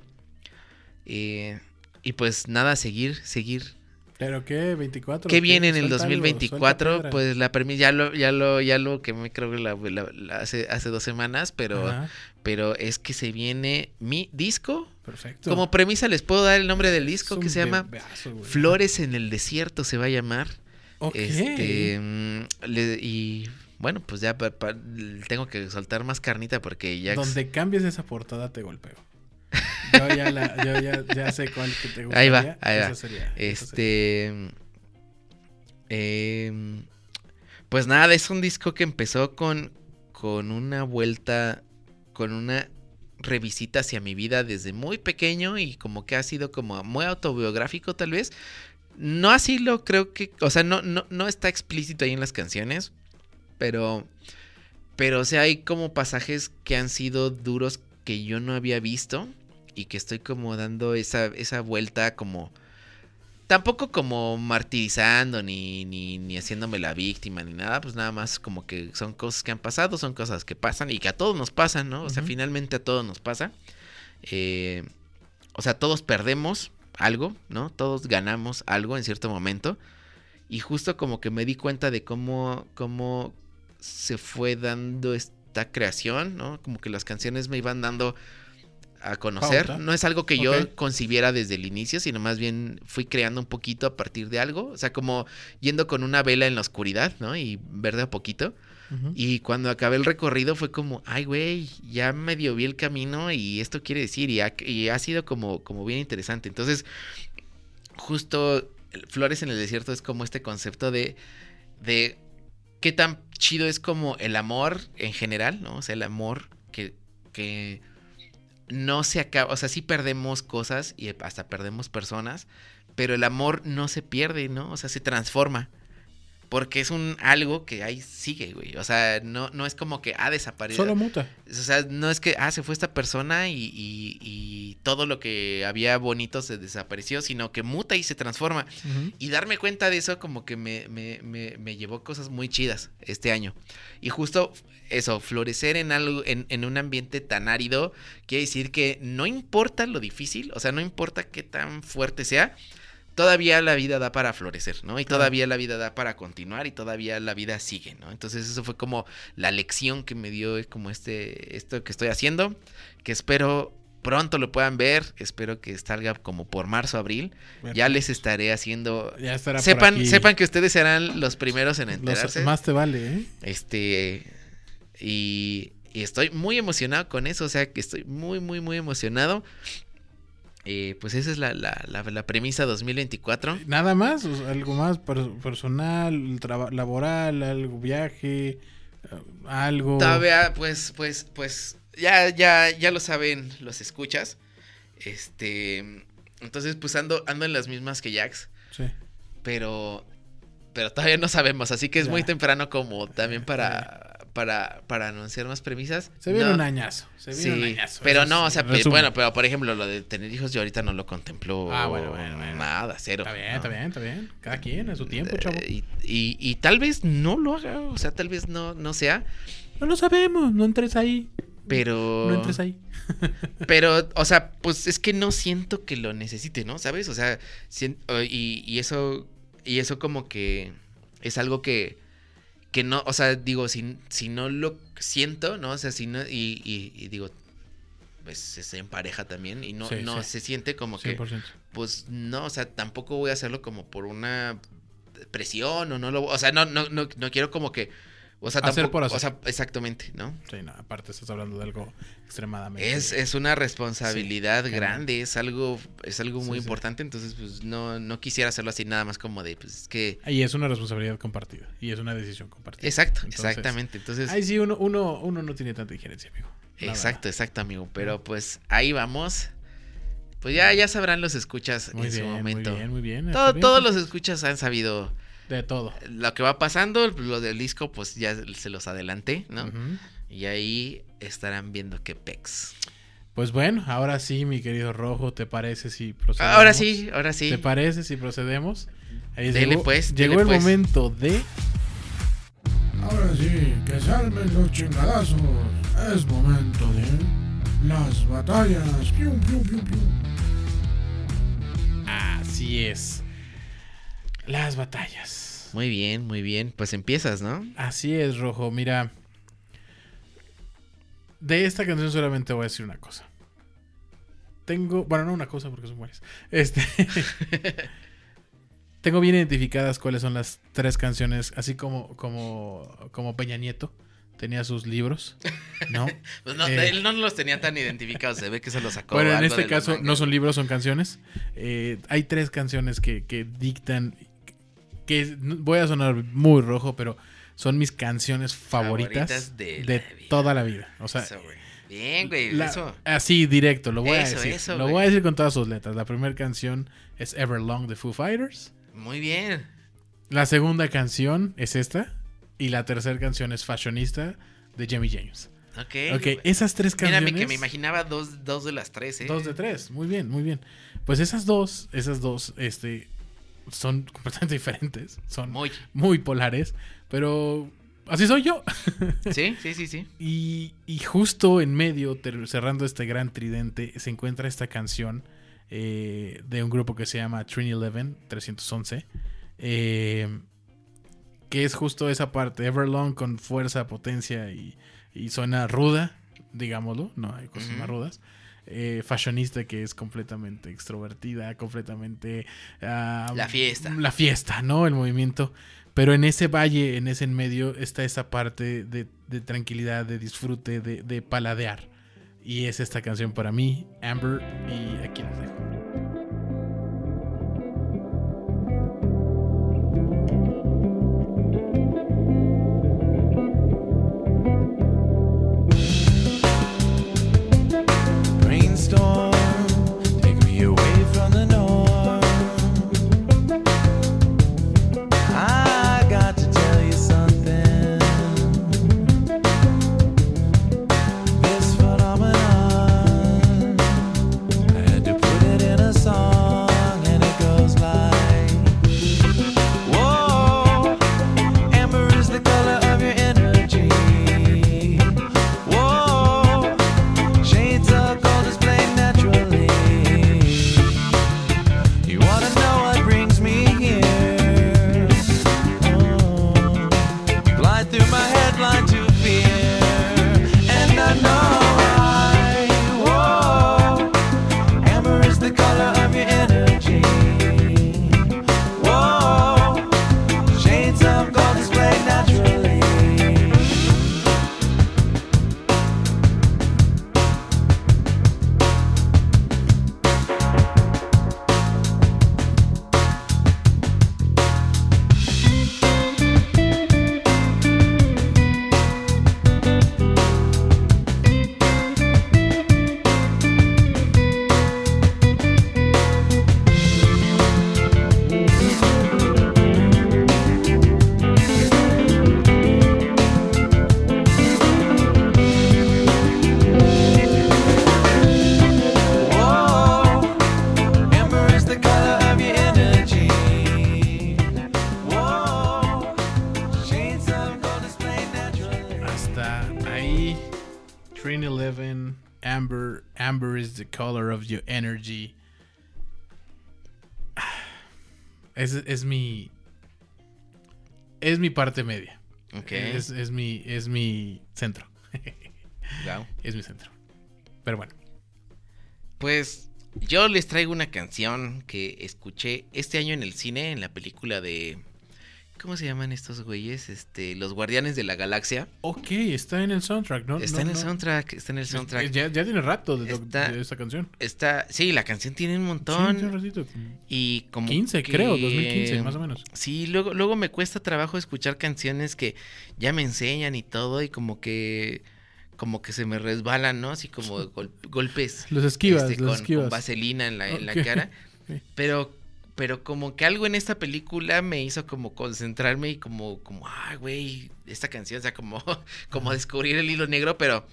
Eh, y pues nada, seguir, seguir. ¿Pero qué? ¿24? ¿Qué viene en el Suelta algo, 2024? suelta piedra. pues la permis ya lo, ya lo, ya lo que me creo que la, la- la- hace, hace dos semanas, pero, Ajá, pero es que se viene mi disco. perfecto. Como premisa les puedo dar el nombre del disco que se llama bebazo. Flores en el desierto se va a llamar. Ok. Este mm, le- y bueno, pues ya pa- pa- tengo que soltar más carnita porque ya Donde cambies esa portada te golpeo. Yo ya, la, yo ya, ya sé cuál que te gustaría. Ahí va, ahí va. sería. este em, pues nada, es un disco que empezó con con una vuelta con una revisita hacia mi vida desde muy pequeño y como que ha sido como muy autobiográfico tal vez. No así lo creo que, o sea, no, no, no está explícito ahí en las canciones, pero, pero o sea, hay como pasajes que han sido duros que yo no había visto y que estoy como dando esa, esa vuelta como, tampoco como martirizando ni, ni, ni haciéndome la víctima ni nada, pues nada más como que son cosas que han pasado, son cosas que pasan y que a todos nos pasan, ¿no? O sea, finalmente a todos nos pasa. Eh, o sea, todos perdemos algo, ¿no? Todos ganamos algo en cierto momento. Y justo como que me di cuenta de cómo, cómo se fue dando esta creación, ¿no? Como que las canciones me iban dando a conocer. Pauta. No es algo que yo concibiera desde el inicio, sino más bien fui creando un poquito a partir de algo. O sea, como yendo con una vela en la oscuridad, ¿no? Y ver de a poquito. Y cuando acabé el recorrido fue como, ay, güey, ya medio vi el camino y esto quiere decir, y ha, y ha sido como, como bien interesante. Entonces, justo Flores en el Desierto es como este concepto de, de qué tan chido es como el amor en general, ¿no? O sea, el amor que, que no se acaba, o sea, sí perdemos cosas y hasta perdemos personas, pero el amor no se pierde, ¿no? O sea, se transforma. Porque es un algo que ahí sigue, güey. O sea, no, no es como que ha desaparecido. Solo muta. O sea, no es que, ah, se fue esta persona y, y- y todo lo que había bonito se desapareció, sino que muta y se transforma. Y darme cuenta de eso como que me, me, me, me llevó cosas muy chidas este año. Y justo eso, florecer en algo, en, en un ambiente tan árido, quiere decir que no importa lo difícil, o sea, no importa qué tan fuerte sea, todavía la vida da para florecer, ¿no? Y Claro. todavía la vida da para continuar y todavía la vida sigue, ¿no? Entonces eso fue como la lección que me dio como este, esto que estoy haciendo, que espero pronto lo puedan ver, espero que salga como por marzo, abril, ya les estaré haciendo... Ya Sepan, sepan que ustedes serán los primeros en Los- enterarse. más te vale, ¿eh? Este. Y, y estoy muy emocionado con eso, o sea que estoy muy, muy, muy emocionado. Eh, pues esa es la, la, la, la premisa 2024. Nada más, O sea, algo más per- personal, laboral, algo viaje, eh, algo. Todavía, pues, pues, pues, ya, ya, ya lo saben los escuchas. Este, entonces, pues ando, ando en las mismas que Jax, Sí. pero, pero todavía no sabemos, así que es Ya. muy temprano como también para, para, para anunciar más premisas. Se viene No, un añazo. Se viene un Sí, añazo. pero no, o sea, bueno, pero por ejemplo, lo de tener hijos yo ahorita no lo contemplo Ah, bueno, bueno, bueno. nada, cero. Está bien, ¿no? está bien, está bien. Cada quien a su tiempo, chavo. Eh, Y, y, y tal vez no lo haga, o sea, tal vez no, no sea, No lo sabemos, no entres ahí. pero... No entres ahí. Pero, o sea, pues es que no siento que lo necesite, ¿no? ¿Sabes? O sea, y eso, y eso como que es algo que, que no, o sea, digo, si, si no lo siento, ¿no? O sea, si no, y, y- y digo, pues es en pareja también, y no, Sí, no sí. se siente como que, 100%. pues no, o sea, tampoco voy a hacerlo como por una presión o no lo, o sea, no, no, no, no quiero como que, o sea, Hacer tampoco, por hacer. o sea, exactamente, ¿no? Sí, no, aparte estás hablando de algo extremadamente. Es, es una responsabilidad Sí, grande, es algo, es algo muy Sí, sí. importante, entonces pues no, no quisiera hacerlo así nada más como de, pues es que... Y es una responsabilidad compartida. Y es una decisión compartida. Exacto, Entonces, exactamente, entonces... Ahí sí, uno, uno, uno no tiene tanta injerencia, amigo. Exacto, exacto, amigo, pero pues ahí vamos. Pues ya, ya sabrán los escuchas Muy en bien, su muy momento. bien, muy bien. Todo- bien, todos sí. los escuchas han sabido De todo. lo que va pasando, lo del disco pues ya se los adelanté, ¿no? Y ahí estarán viendo qué pex. Pues bueno, ahora sí, mi querido Rojo, ¿te parece si procedemos? Ahora sí, ahora sí. ¿Te parece si procedemos? Ahí Dele, llegó, pues, llegó dele, el pues. momento de Ahora sí, que se armen los chingadazos. Es momento de las batallas. Pium, pium, pium, pium. Así es. Las batallas. Muy bien, muy bien. Pues empiezas, ¿no? Así es, Rojo. Mira. De esta canción solamente voy a decir una cosa. Tengo. Bueno, no una cosa porque son varias. Este. tengo bien identificadas cuáles son las tres canciones. Así como, como, como Peña Nieto tenía sus libros. ¿No? Pues no, Eh. él no los tenía tan identificados, se ve que se los sacó. Bueno, en este caso no son libros, son canciones. Eh, hay tres canciones que, que dictan, que voy a sonar muy rojo, pero son mis canciones favoritas, Favoritas de de, la vida. toda la vida. O sea, Eso, güey. Bien, güey, la- eso. así directo, lo voy a decir. eso, lo güey. voy a decir con todas sus letras. La primera canción es Everlong de Foo Fighters. Muy bien. La segunda canción es esta. Y la tercera canción es Fashionista de Jamie James. Ok. Ok, esas tres Mírame canciones. que me imaginaba dos, dos de las tres, ¿eh? Dos de tres, muy bien, muy bien. Pues esas dos, esas dos, este, son completamente diferentes, son muy, Muy. polares, pero así soy yo. Sí, sí, sí, sí. y, y justo en medio, cerrando este gran tridente, se encuentra esta canción eh, de un grupo que se llama Trini Eleven 311, eh, que es justo esa parte, Everlong con fuerza, potencia y, y suena ruda, digámoslo, no hay cosas más rudas. Eh, fashionista que es completamente extrovertida, completamente... ah, La fiesta. La fiesta, ¿no? El movimiento. Pero en ese valle, en ese en medio, está esa parte de, de tranquilidad, de disfrute, de, de paladear. Y es esta canción para mí, Amber, y aquí les dejo. Es, es mi. Es mi parte media. Ok. Es, es mi, es mi centro. Guau. Es mi centro. Pero bueno. Pues yo les traigo una canción que escuché este año en el cine, en la película de... ¿Cómo se llaman estos güeyes? Este, Los Guardianes de la Galaxia. Ok, está en el soundtrack, ¿no? está No, en el no. soundtrack, está en el soundtrack. Ya, ya tiene rato de, Está- de esta canción. Está, sí, la canción tiene un Sí, montón. tiene un ratito. y como 15, que- creo, 2015, más o menos. Sí, luego, luego me cuesta trabajo escuchar canciones que ya me enseñan y todo, y como que como que se me resbalan, ¿no? Así como gol- golpes. Los esquivas, este, los con, esquivas. con vaselina en la, en la Ok. cara. Pero, pero como que algo en esta película me hizo como concentrarme y como, como, ay, güey, esta canción, o sea, como, como descubrir el hilo negro, pero,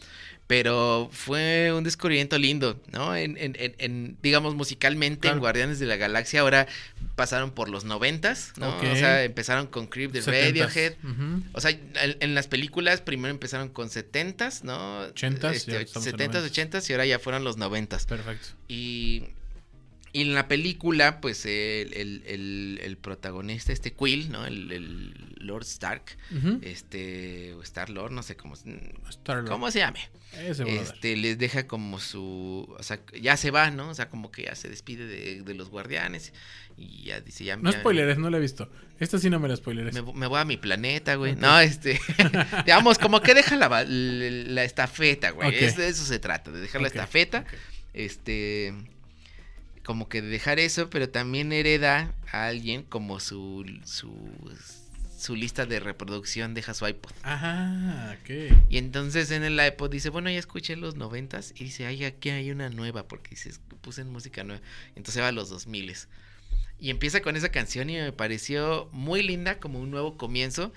pero fue un descubrimiento lindo, ¿no? En, en, en, en, digamos, musicalmente en. Guardianes de la Galaxia ahora pasaron por los noventas, ¿no? O sea, empezaron con Creep de 70s. Radiohead. O sea, en, las películas primero empezaron con 70s, ¿no? 80s, ya Este, estamos en 70s, 90s. 80s y ahora ya fueron los 90s. Perfecto. Y, y en la película, pues el, el, el- el protagonista, este Quill, ¿no? El, el Lord Stark, este, o Star Lord, no sé cómo, Star-Lord. cómo se llame. Ese. Este, les deja como su, o sea, ya se va, ¿no? O sea, como que ya se despide de, de los guardianes y ya dice, ya No ya- spoileres, no la he visto. Esta sí no me la spoileres. me, me voy a mi planeta, güey. No, este. digamos, como que deja la, la, la estafeta, güey. Ok. Es- de eso se trata, de dejar la estafeta. Este. Como que de dejar eso, pero también hereda a alguien como su. su. su lista de reproducción deja su iPod. Ajá, ok. Y entonces en el iPod dice, bueno, ya escuché los noventas. Y dice, ay, aquí hay una nueva, porque dice, puse en música nueva. Entonces va a los dos miles. Y empieza con esa canción y me pareció muy linda, como un nuevo comienzo.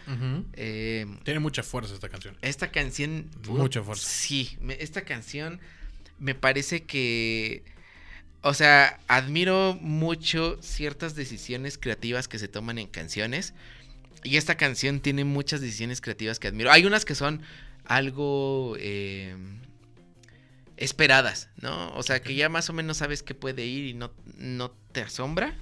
Eh, Tiene mucha fuerza esta canción. esta canción. Mucha fuerza. Sí, me- esta canción me parece que. O sea, admiro mucho ciertas decisiones creativas que se toman en canciones. Y esta canción tiene muchas decisiones creativas que admiro. Hay unas que son algo eh, esperadas, ¿no? O sea, que ya más o menos sabes que puede ir y no, no te asombra.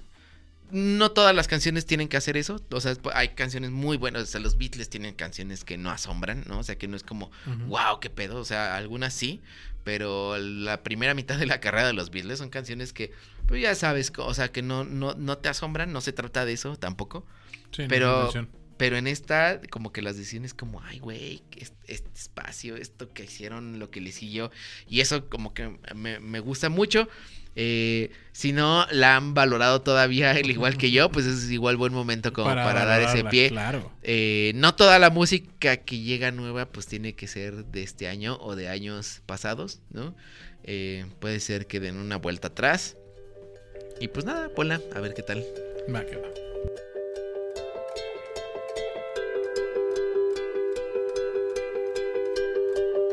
No todas las canciones tienen que hacer eso. O sea, hay canciones muy buenas. O sea, los Beatles tienen canciones que no asombran, ¿no? O sea, que no es como, wow, qué pedo. O sea, algunas sí. Pero la primera mitad de la carrera de los Beatles son canciones que, pues ya sabes, o sea, que no, no, no te asombran. No se trata de eso tampoco. Sí, Pero-. Pero en esta, como que las decisiones como, ay, güey, este, este espacio, esto que hicieron, lo que le siguió. Y eso como que me, me gusta mucho. Eh, si no la han valorado todavía, al igual que yo, pues es igual buen momento como para, dar ese pie. Claro. Eh, no toda la música que llega nueva, pues tiene que ser de este año o de años pasados, ¿no? Eh, puede ser que den una vuelta atrás. Y pues nada, ponla, a ver qué tal. Va que va.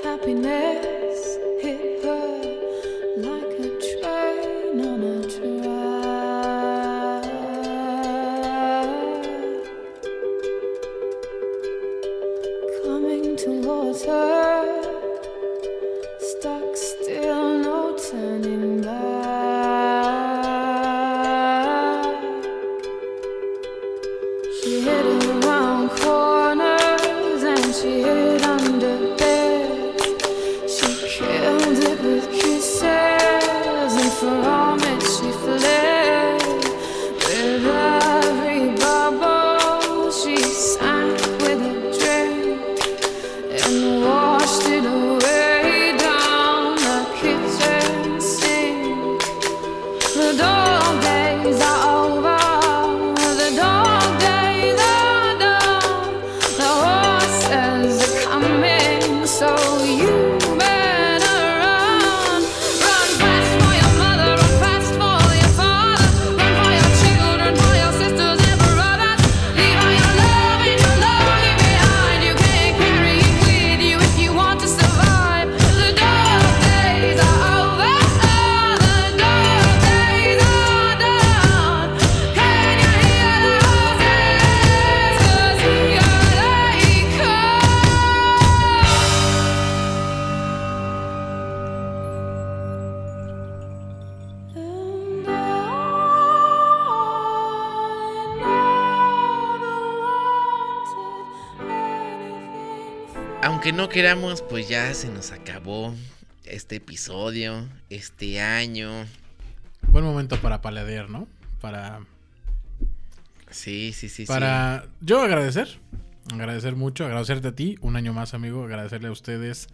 Happiness queramos, pues ya se nos acabó este episodio, este año. Buen momento para paladear, ¿no? Para, Sí, sí, sí, para yo agradecer, agradecer mucho, agradecerte a ti, un año más, amigo, agradecerle a ustedes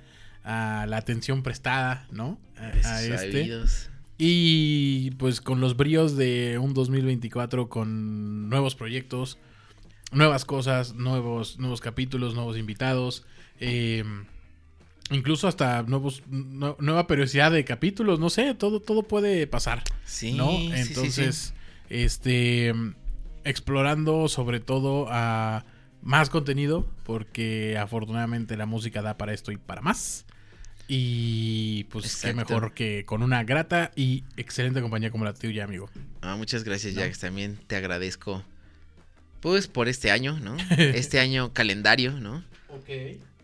a la atención prestada, ¿no? A, este. sabidos. Y pues con los bríos de un 2024 con nuevos proyectos, nuevas cosas, nuevos, nuevos capítulos, nuevos invitados, eh, incluso hasta nuevos, nu- nueva periodicidad de capítulos, no sé, todo, todo puede pasar. Sí, ¿no? sí, sí, sí. Entonces, este, explorando sobre todo a más contenido, porque afortunadamente la música da para esto y para más. Y pues qué mejor que con una grata y excelente compañía como la tuya, amigo. Ah, muchas gracias, No. Jax. También te agradezco. Pues por este año, ¿no? Este año calendario, ¿no?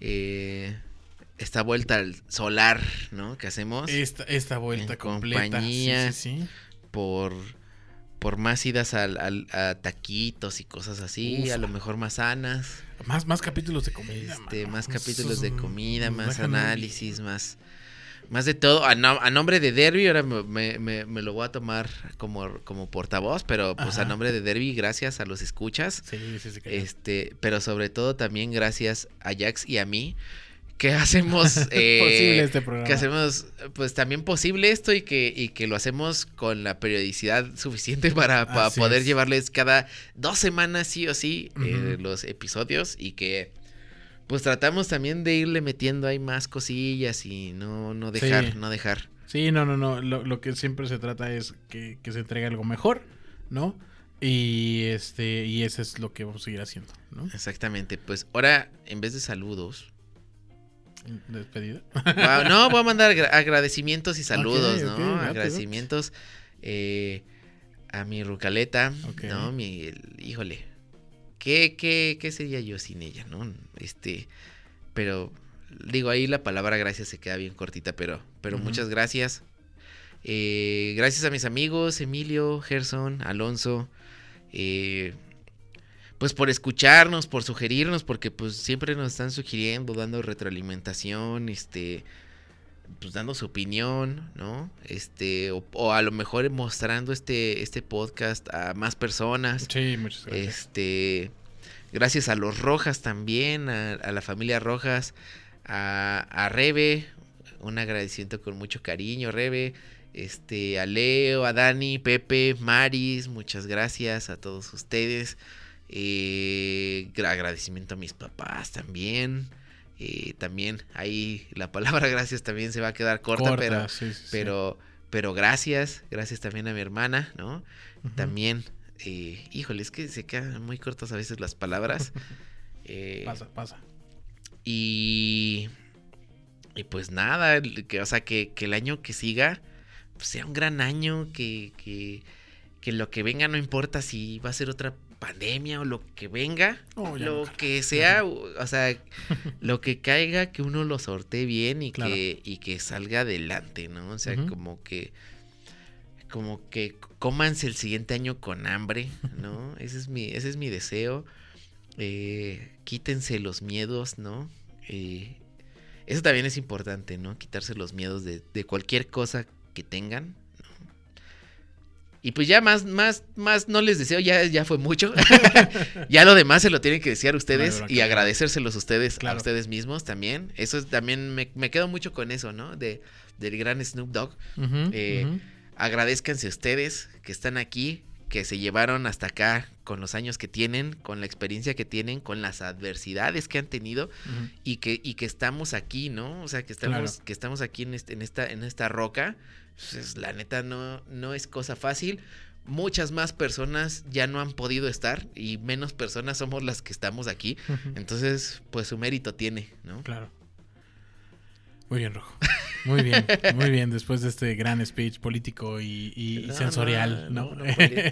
Eh, esta vuelta al solar, ¿no? Que hacemos Esta, esta vuelta En completa. compañía. Sí, sí, sí. por, por más idas al, al- a taquitos y cosas así, Ufa. a lo mejor más sanas. Más, más capítulos de comida. Este, más capítulos de comida, más análisis, más, más de todo. A, no- a nombre de Derby, ahora me, me- me- lo voy a tomar como, como portavoz, pero pues a nombre de Derby, gracias a los escuchas. Sí, sí, sí. Este, pero sobre todo también gracias a Jax y a mí, que hacemos eh, Posible este programa. que hacemos pues también posible esto y que, y que lo hacemos con la periodicidad suficiente para, poder es. llevarles cada dos semanas sí o sí eh, los episodios y que pues tratamos también de irle metiendo ahí más cosillas y no, no dejar, Sí. no dejar. Sí, no, no, no. Lo, lo que siempre se trata es que, que se entregue algo mejor, ¿no? Y este, y eso es lo que vamos a seguir haciendo, ¿no? Exactamente, pues ahora en vez de saludos, Despedida. Wow, no, voy a mandar agra- agradecimientos y saludos, ¿no? agradecimientos eh, a mi Rucaleta. ¿no? Mi, el- híjole, ¿qué, qué, ¿qué sería yo sin ella, no? Este, pero digo, ahí la palabra gracias se queda bien cortita, pero, pero muchas gracias. Eh, gracias a mis amigos, Emilio, Gerson, Alonso, eh, pues por escucharnos, por sugerirnos, porque pues siempre nos están sugiriendo, dando retroalimentación, este, pues dando su opinión, ¿no? Este, o, o a lo mejor mostrando este, este podcast a más personas. Sí, muchas gracias. Este, gracias a los Rojas también, a, a la familia Rojas, a, a Rebe, un agradecimiento con mucho cariño, Rebe, este, a Leo, a Dani, Pepe, Maris, muchas gracias a todos ustedes. Eh, gra- agradecimiento a mis papás también. Eh, también ahí la palabra gracias también se va a quedar corta, Corta, pero, sí, sí, sí. pero, pero gracias, gracias también a mi hermana, ¿no? También, eh, híjole, es que se quedan muy cortas a veces las palabras. Eh, Pasa, pasa. y, y pues nada, que, o sea, que, que el año que siga pues, sea un gran año, que, que, que lo que venga no importa si va a ser otra pandemia o lo que venga, Oh, lo no. que sea, o o sea, lo que caiga, que uno lo sortee bien y, Claro. que, y que salga adelante, ¿no? O sea, como que como que cómanse el siguiente año con hambre, ¿no? ese es mi, ese es mi deseo. Eh, quítense los miedos, ¿no? Eh, eso también es importante, ¿no? Quitarse los miedos de, de cualquier cosa que tengan. Y pues ya más, más, más no les deseo, ya, ya fue mucho. ya lo demás se lo tienen que desear ustedes Claro, y claro. agradecérselos ustedes Claro. a ustedes mismos también. Eso es, también me, me quedo mucho con eso, ¿no? De, del gran Snoop Dogg. Eh, ujú. Agradezcanse ustedes que están aquí, que se llevaron hasta acá con los años que tienen, con la experiencia que tienen, con las adversidades que han tenido y que, y que estamos aquí, ¿no? O sea, que estamos, que estamos aquí en, este- en, esta, en esta roca. Pues, la neta no, no es cosa fácil. Muchas más personas ya no han podido estar y menos personas somos las que estamos aquí. Entonces, pues su mérito tiene, ¿no? Claro. Muy bien, Rojo. Muy bien, muy bien. Después de este gran speech político y, y- y No, sensorial, ¿no?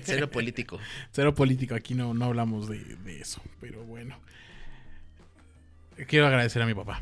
cero político. Cero político. Aquí no, no hablamos de, de eso, pero bueno. Quiero agradecer a mi papá.